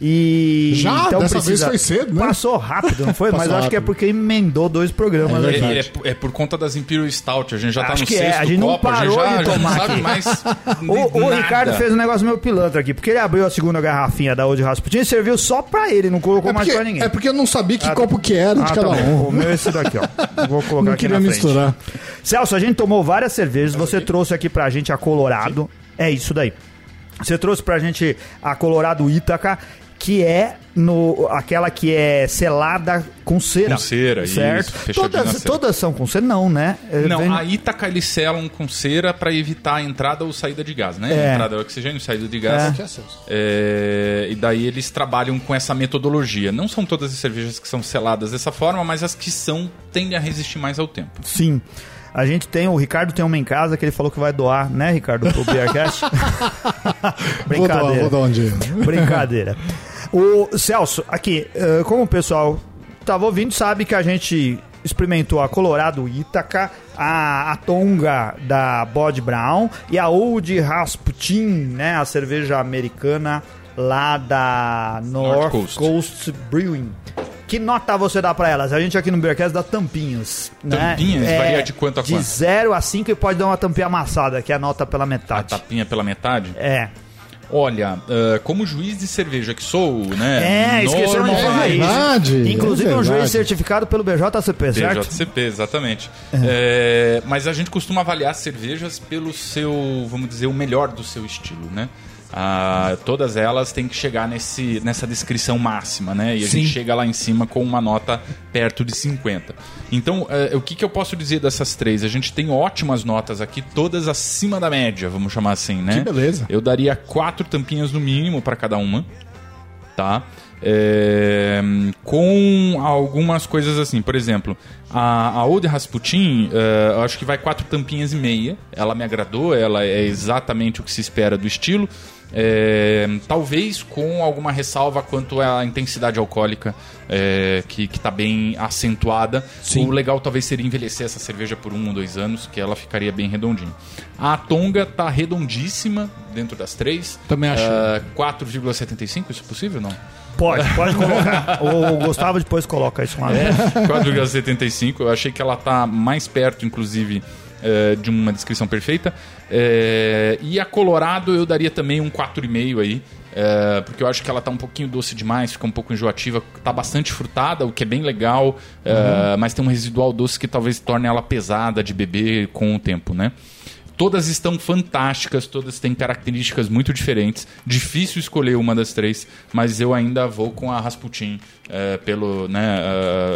E. Já? então Dessa vez foi cedo, né? Passou rápido, não foi? Mas acho que é porque emendou dois programas É. É, é por- é por conta das Imperial Stout. A gente já tá Acho no que é, sexto a gente não copo, parou a gente já, de tomar não sabe aqui. mais O, o. Ricardo fez um negócio meio pilantra aqui, porque ele abriu a segunda garrafinha da Old Rasputin e serviu só pra ele, não colocou É mais porque, pra ninguém. é porque eu não sabia que Ah, copo que era de Ah, cada tá bom. um. O meu é esse daqui, ó. Vou colocar Não aqui queria na frente. misturar. Celso, a gente tomou várias cervejas, você trouxe aqui pra gente a Colorado. É isso daí. Você trouxe pra gente a Colorado Ítaca, que é no, aquela que é selada com cera. Com cera, certo? isso, Todas, cera. todas são com cera? Não, né? É, Não, vem- a Ítaca eles selam com cera para evitar a entrada ou saída de gás, né? É. Entrada de oxigênio, saída de gás. É. É, e daí eles trabalham com essa metodologia. Não são todas as cervejas que são seladas dessa forma, mas as que são tendem a resistir mais ao tempo. Sim. A gente tem, o Ricardo tem uma em casa que ele falou que vai doar, né, Ricardo, pro Beercast? Vou dar, Brincadeira. vou dar um dia. Brincadeira. O Celso, aqui, eh, como o pessoal tava ouvindo, sabe que a gente experimentou a Colorado Ítaca, a, a Tonga da Bod Brown e a Old Rasputin, né, a cerveja americana lá da North, Coast. Coast. Brewing. Que nota você dá pra elas? A gente aqui no Beercast dá tampinhas. né? Tampinhas? Varia de quanto a De quanto? 0 a 5 e pode dar uma tampinha amassada, que é a nota pela A metade. tapinha pela metade. É. Olha, ah, como juiz de cerveja que sou, né? É, esqueceram de falar É isso. verdade, Inclusive é um juiz certificado pelo BJCP, certo? BJCP, exatamente. É, mas a gente costuma avaliar cervejas pelo seu, vamos dizer, o melhor do seu estilo, né? Ah, todas elas têm que chegar nesse, nessa descrição máxima, né? E a Sim. gente chega lá em cima com uma nota perto de 50. Então, eh, o que, que eu posso dizer dessas três? A gente tem ótimas notas aqui, todas acima da média, vamos chamar assim, né? Que beleza. Eu daria quatro tampinhas no mínimo para cada uma tá? É, com algumas coisas assim, por exemplo, a, a Old Rasputin, eu acho que vai quatro tampinhas e meia. Ela me agradou, ela é exatamente o que se espera do estilo. É, talvez com alguma ressalva quanto à intensidade alcoólica, é, que, que tá bem acentuada. Sim. O legal talvez seria envelhecer essa cerveja por um ou dois anos, que ela ficaria bem redondinha. A Tonga tá redondíssima dentro das três. Também acho. É, 4,75, isso é possível não? Pode, pode colocar. o Gustavo depois coloca isso lá. É, 4,75. Eu achei que ela tá mais perto, inclusive, é, de uma descrição perfeita. É, e a Colorado eu daria também um 4,5 aí. é, porque eu acho que ela tá um pouquinho doce demais, fica um pouco enjoativa, tá bastante frutada, o que é bem legal, é, mas tem um residual doce que talvez torne ela pesada de beber com o tempo, né? Todas estão fantásticas, todas têm características muito diferentes. Difícil escolher uma das três, mas eu ainda vou com a Rasputin, é, pelo, né,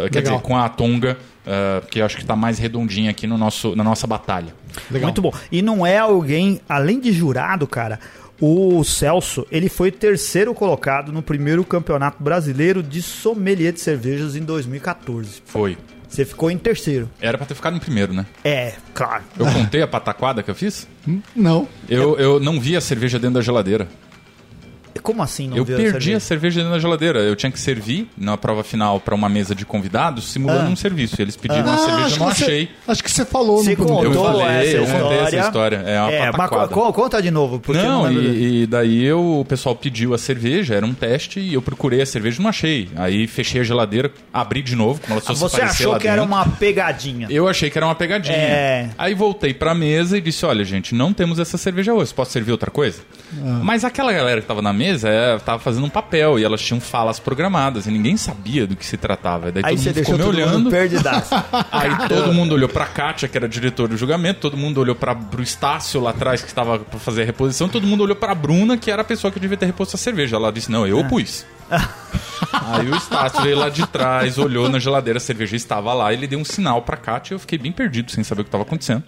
é, quer dizer, com a Tonga, é, que eu acho que está mais redondinha aqui no nosso, na nossa batalha. Legal. Muito bom. E não é alguém, além de jurado, cara, o Celso, ele foi terceiro colocado no primeiro campeonato brasileiro de sommelier de cervejas em 2014. Foi. Você ficou em terceiro. Era pra ter ficado em primeiro, né? É, claro. Eu contei a pataquada que eu fiz? Não. Eu, eu não vi a cerveja dentro da geladeira. Como assim não Eu viu perdi cerveja? a cerveja dentro da geladeira. Eu tinha que servir na prova final para uma mesa de convidados, simulando Ah. um serviço. E eles pediram uma cerveja, eu não você, achei. acho que você falou Você no primeiro. Eu contou falei, essa eu contei essa história. É uma É, mas conta de novo, porque não, não disso. e, e daí eu, o pessoal pediu a cerveja, era um teste, e eu procurei a cerveja e não achei. Aí fechei a geladeira, abri de novo, como ela fosse Ah, Você achou que era uma pegadinha. Eu achei que era uma pegadinha. É. Aí voltei pra mesa e disse: Olha, gente, não temos essa cerveja hoje. Posso servir outra coisa? Ah. Mas aquela galera que tava na mesa é, tava fazendo um papel e elas tinham falas programadas e ninguém sabia do que se tratava. Daí Aí todo você mundo deixou ficou me todo mundo olhando. perdidaço. Aí todo mundo olhou pra Kátia, que era diretor do julgamento, todo mundo olhou pra, pro Estácio lá atrás, que estava pra fazer a reposição, todo mundo olhou pra Bruna, que era a pessoa que devia ter reposto a cerveja. Ela disse: Não, eu pus. Aí o Estácio veio lá de trás, olhou na geladeira, a cerveja estava lá, ele deu um sinal pra Kátia e eu fiquei bem perdido, sem saber o que estava acontecendo.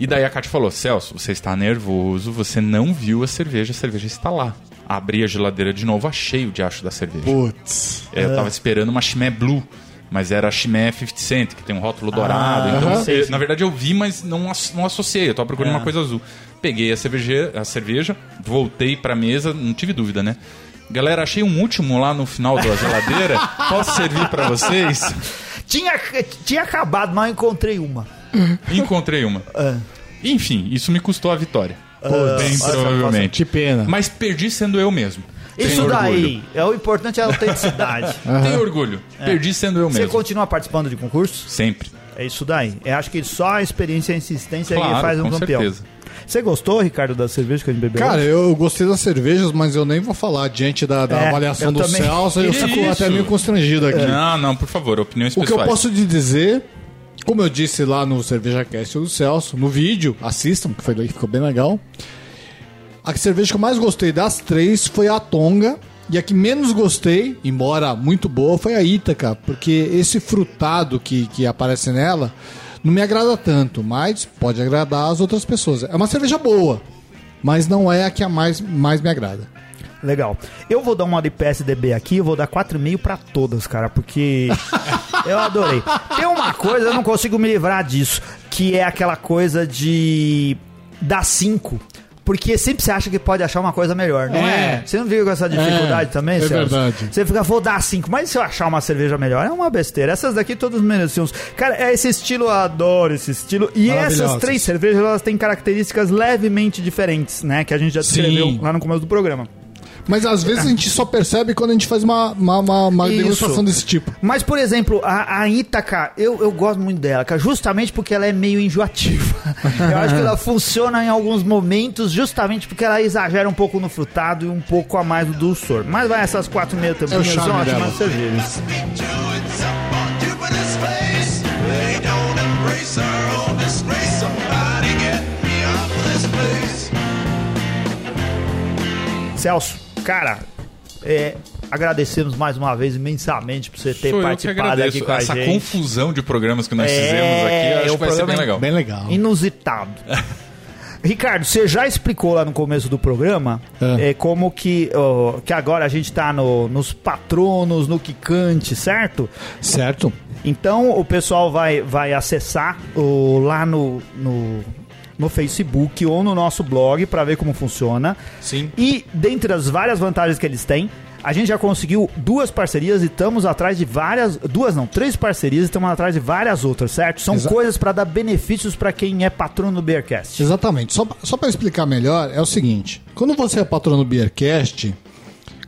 E daí a Kátia falou: Celso, você está nervoso, você não viu a cerveja, a cerveja está lá. Abri a geladeira de novo, achei o diacho da cerveja. Putz. É, Eu tava esperando uma Chimé Blue, mas era a Chimé 50 Cent, que tem um rótulo dourado. então, aham. Sei, eu- na verdade, eu vi, mas não, não associei. Eu tava procurando É. uma coisa azul. Peguei a cerveja, a cerveja, voltei pra mesa, não tive dúvida, né? Galera, achei um último lá no final da geladeira. Posso servir pra vocês? tinha, tinha acabado, mas eu encontrei uma. Encontrei uma. É. Enfim, isso me custou a vitória. Bem nossa, provavelmente. Que pena. Mas perdi sendo eu mesmo. Isso Tenho daí, orgulho. é o importante é a autenticidade. Tenho orgulho. Perdi sendo eu Você mesmo. continua participando de concursos? Sempre. É isso daí. Eu acho que só a experiência e a insistência aí Claro, faz um com campeão. certeza. Você gostou, Ricardo, da cerveja que a gente bebeu? Cara, hoje? eu gostei das cervejas, mas eu nem vou falar diante da, da É, avaliação eu do também. Celso. Eu Que fico isso? até meio constrangido aqui. Não, não, por favor, opiniões O que pessoais. eu posso te dizer, como eu disse lá no Cerveja Cast do Celso, no vídeo, assistam, que foi, ficou bem legal. A cerveja que eu mais gostei das três foi a Tonga. E a que menos gostei, embora muito boa, foi a Ítaca, porque esse frutado que, que aparece nela não me agrada tanto, mas pode agradar as outras pessoas. É uma cerveja boa, mas não é a que a mais, mais me agrada. Legal. Eu vou dar uma de PSDB aqui, eu vou dar 4,5 pra todas, cara, porque eu adorei. Tem uma coisa, eu não consigo me livrar disso, que é aquela coisa de dar 5. Porque sempre você acha que pode achar uma coisa melhor, não é? É. Você não vive com essa dificuldade É, também, é Celso? verdade. Você fica, vou dar 5, mas se eu achar uma cerveja melhor, é uma besteira. Essas daqui todos mereciam. Cara, é esse estilo, eu adoro esse estilo. E essas três cervejas, elas têm características levemente diferentes, né? Que a gente já descreveu Sim. lá no começo do programa. Mas às vezes a gente só percebe quando a gente faz uma, uma, uma, uma degustação desse tipo. Mas, por exemplo, a, a Ítaca, eu, eu gosto muito dela, cara, justamente porque ela é meio enjoativa. eu acho que ela funciona em alguns momentos, justamente porque ela exagera um pouco no frutado e um pouco a mais no dulçor. Mas vai essas quatro meia também, É são ótimas cervejas. Celso, cara, é, agradecemos mais uma vez imensamente por você ter Sou eu participado aqui com a Essa gente. confusão de programas que nós É, fizemos aqui, acho o que vai ser programa bem é legal. Bem legal. inusitado. Ricardo, você já explicou lá no começo do programa É. é, como que, ó, que agora a gente tá no- nos patronos, no Kikante, certo? Certo? Então o pessoal vai, vai acessar o, lá no, no, no Facebook ou no nosso blog para ver como funciona. Sim. E dentre as várias vantagens que eles têm, a gente já conseguiu duas parcerias e estamos atrás de várias. Duas não, três parcerias e estamos atrás de várias outras, certo? São Exa- coisas para dar benefícios para quem é patrono do Bearcast. Exatamente. Só, só para explicar melhor, é o seguinte: quando você é patrono do Beercast,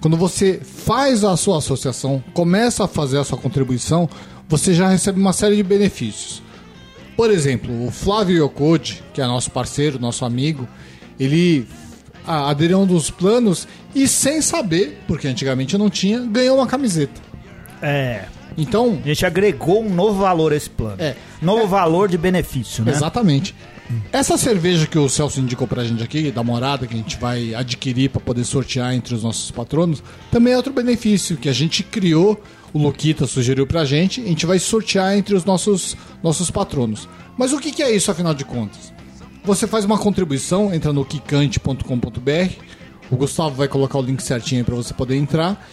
quando você faz a sua associação, começa a fazer a sua contribuição, você já recebe uma série de benefícios. Por exemplo, o Flávio Yokode, que é nosso parceiro, nosso amigo, ele aderiu a um dos planos e, sem saber, porque antigamente não tinha, ganhou uma camiseta. É. Então, A gente agregou um novo valor a esse plano. É. Novo valor de benefício, né? Exatamente. Essa cerveja que o Celso indicou pra gente aqui, da morada, que a gente vai adquirir para poder sortear entre os nossos patronos, também é outro benefício que a gente criou, o Luquita sugeriu pra gente, a gente vai sortear entre os nossos, nossos patronos. Mas o que, que é isso, afinal de contas? Você faz uma contribuição, entra no kikante.com.br, o Gustavo vai colocar o link certinho aí pra você poder entrar,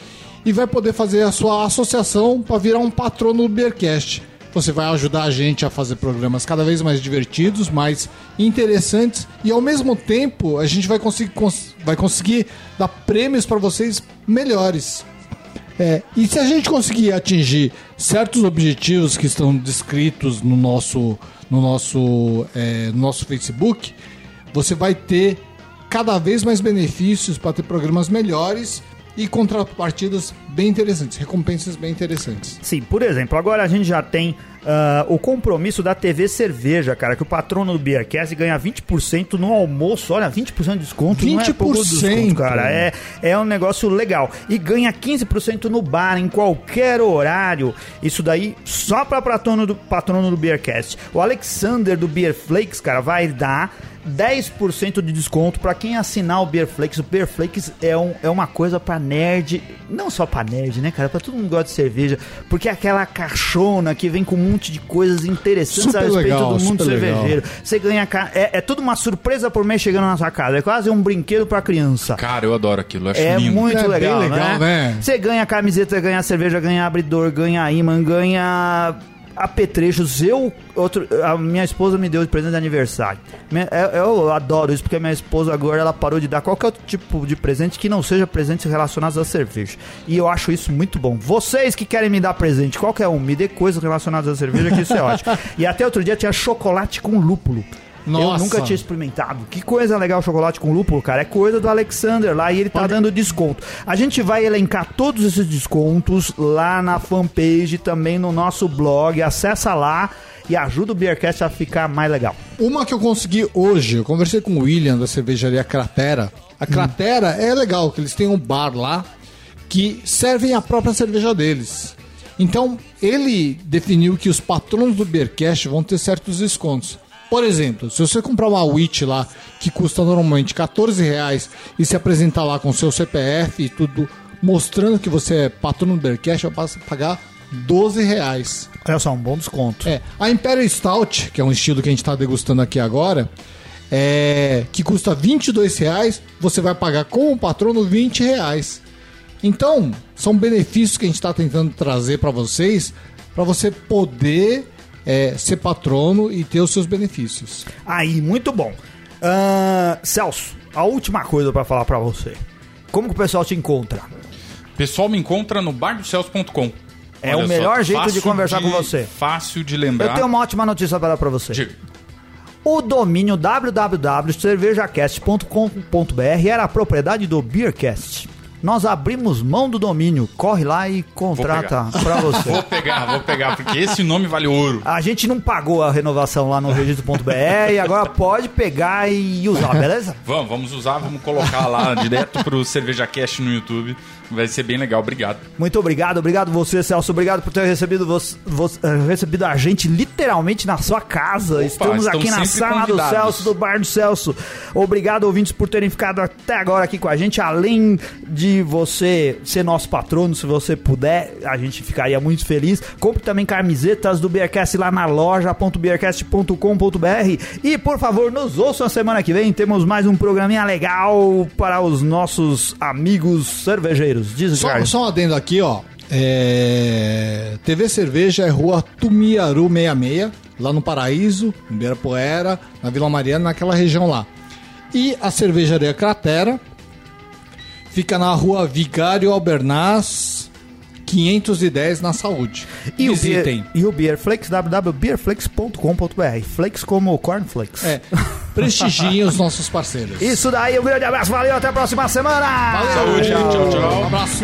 e vai poder fazer a sua associação para virar um patrono do Beercast. Você vai ajudar a gente a fazer programas cada vez mais divertidos, mais interessantes e ao mesmo tempo a gente vai conseguir, cons- vai conseguir dar prêmios para vocês melhores. É, e se a gente conseguir atingir certos objetivos que estão descritos no nosso, no nosso, é, no nosso Facebook, você vai ter cada vez mais benefícios para ter programas melhores e contrapartidas bem interessantes, recompensas bem interessantes. Sim, por exemplo, agora a gente já tem ah, o compromisso da TV Cerveja, cara, que o patrono do Beercast ganha 20% no almoço. Olha, 20% de desconto. Não é pouco 20%, desconto, cara. É, é um negócio legal. E ganha 15% no bar, em qualquer horário. Isso daí só para patrono do, patrono do Beercast. O Alexander do Beer Flakes, cara, vai dar 10% de desconto pra quem assinar o Beer Flakes. O Beer Flakes é, um, é uma coisa pra nerd, não só pra nerd, né, cara? Pra todo mundo que gosta de cerveja, porque é aquela caixona que vem com um monte de coisas interessantes Super a respeito legal, do mundo super legal. cervejeiro. Você ganha. ca- É, é tudo uma surpresa por mês chegando na sua casa. É quase um brinquedo pra criança. Cara, eu adoro aquilo, eu acho É lindo. muito É bem legal, legal, né? né? Você ganha camiseta, ganha cerveja, ganha abridor, ganha imã, ganha apetrechos. Eu, outro, a minha esposa me deu de presente de aniversário. Eu, eu adoro isso, porque minha esposa agora ela parou de dar qualquer outro tipo de presente que não seja presentes relacionados à cerveja. E eu acho isso muito bom. Vocês que querem me dar presente, qualquer um, me dê coisas relacionadas à cerveja, que isso é ótimo. E até outro dia tinha chocolate com lúpulo. Eu Nossa. nunca tinha experimentado. Que coisa legal chocolate com lúpulo, cara. É coisa do Alexander lá e ele tá dando desconto. A gente vai elencar todos esses descontos lá na fanpage, também no nosso blog. Acessa lá e ajuda o Beercast a ficar mais legal. Uma que eu consegui hoje, eu conversei com o William da cervejaria Cratera. A Cratera é legal, que eles têm um bar lá que servem a própria cerveja deles. Então, ele definiu que os patronos do Beercast vão ter certos descontos. Por exemplo, se você comprar uma Witch lá, que custa normalmente 14 reais, e se apresentar lá com seu CPF e tudo, mostrando que você é patrono do Beercast, vai passar a pagar 12 reais. Olha só, um bom desconto. É, a Imperial Stout, que é um estilo que a gente está degustando aqui agora, é, que custa 22 reais, você vai pagar com o patrono 20 reais. Então, são benefícios que a gente está tentando trazer para vocês, para você poder é, ser patrono e ter os seus benefícios. Aí, muito bom. Ah, Celso, a última coisa pra falar pra você. Como que o pessoal te encontra? O pessoal me encontra no bardocelso.com. É o melhor jeito de conversar com você. Fácil de lembrar. Eu tenho uma ótima notícia pra dar pra você. Diga. O domínio www.cervejacast.com.br era a propriedade do Beercast. Nós abrimos mão do domínio. Corre lá e contrata pra você. Vou pegar, vou pegar, porque esse nome vale ouro. A gente não pagou a renovação lá no registro.br e agora pode pegar e usar, beleza? Vamos, vamos usar, vamos colocar lá direto pro Cerveja Cast no YouTube. Vai ser bem legal, obrigado. Muito obrigado, obrigado você, Celso. Obrigado por ter recebido, você, você- eh, recebido a gente literalmente na sua casa. Estamos estão aqui na sala do convidados. Celso, do bar do Celso. Obrigado, ouvintes, por terem ficado até agora aqui com a gente. Além de você ser nosso patrono, se você puder, a gente ficaria muito feliz. Compre também camisetas do Beercast lá na loja.beercast.com.br. E, por favor, nos ouçam a semana que vem. Temos mais um programinha legal para os nossos amigos cervejeiros. Diz, Só, Ricardo. só um adendo aqui, ó. É, TV Cerveja é rua Tumiaru 66, lá no Paraíso, em Ibirapuera, na Vila Mariana, naquela região lá. E a cervejaria Cratera fica na rua Vigário Albernaz, 510, na Saúde. E o, Visitem. Beer, e o Beerflakes, www.beerflakes.com.br. Flakes como cornflakes. É, prestigiem os nossos parceiros. Isso daí, um grande abraço, valeu, até a próxima semana! Valeu, Saúde, tchau, tchau. Um abraço.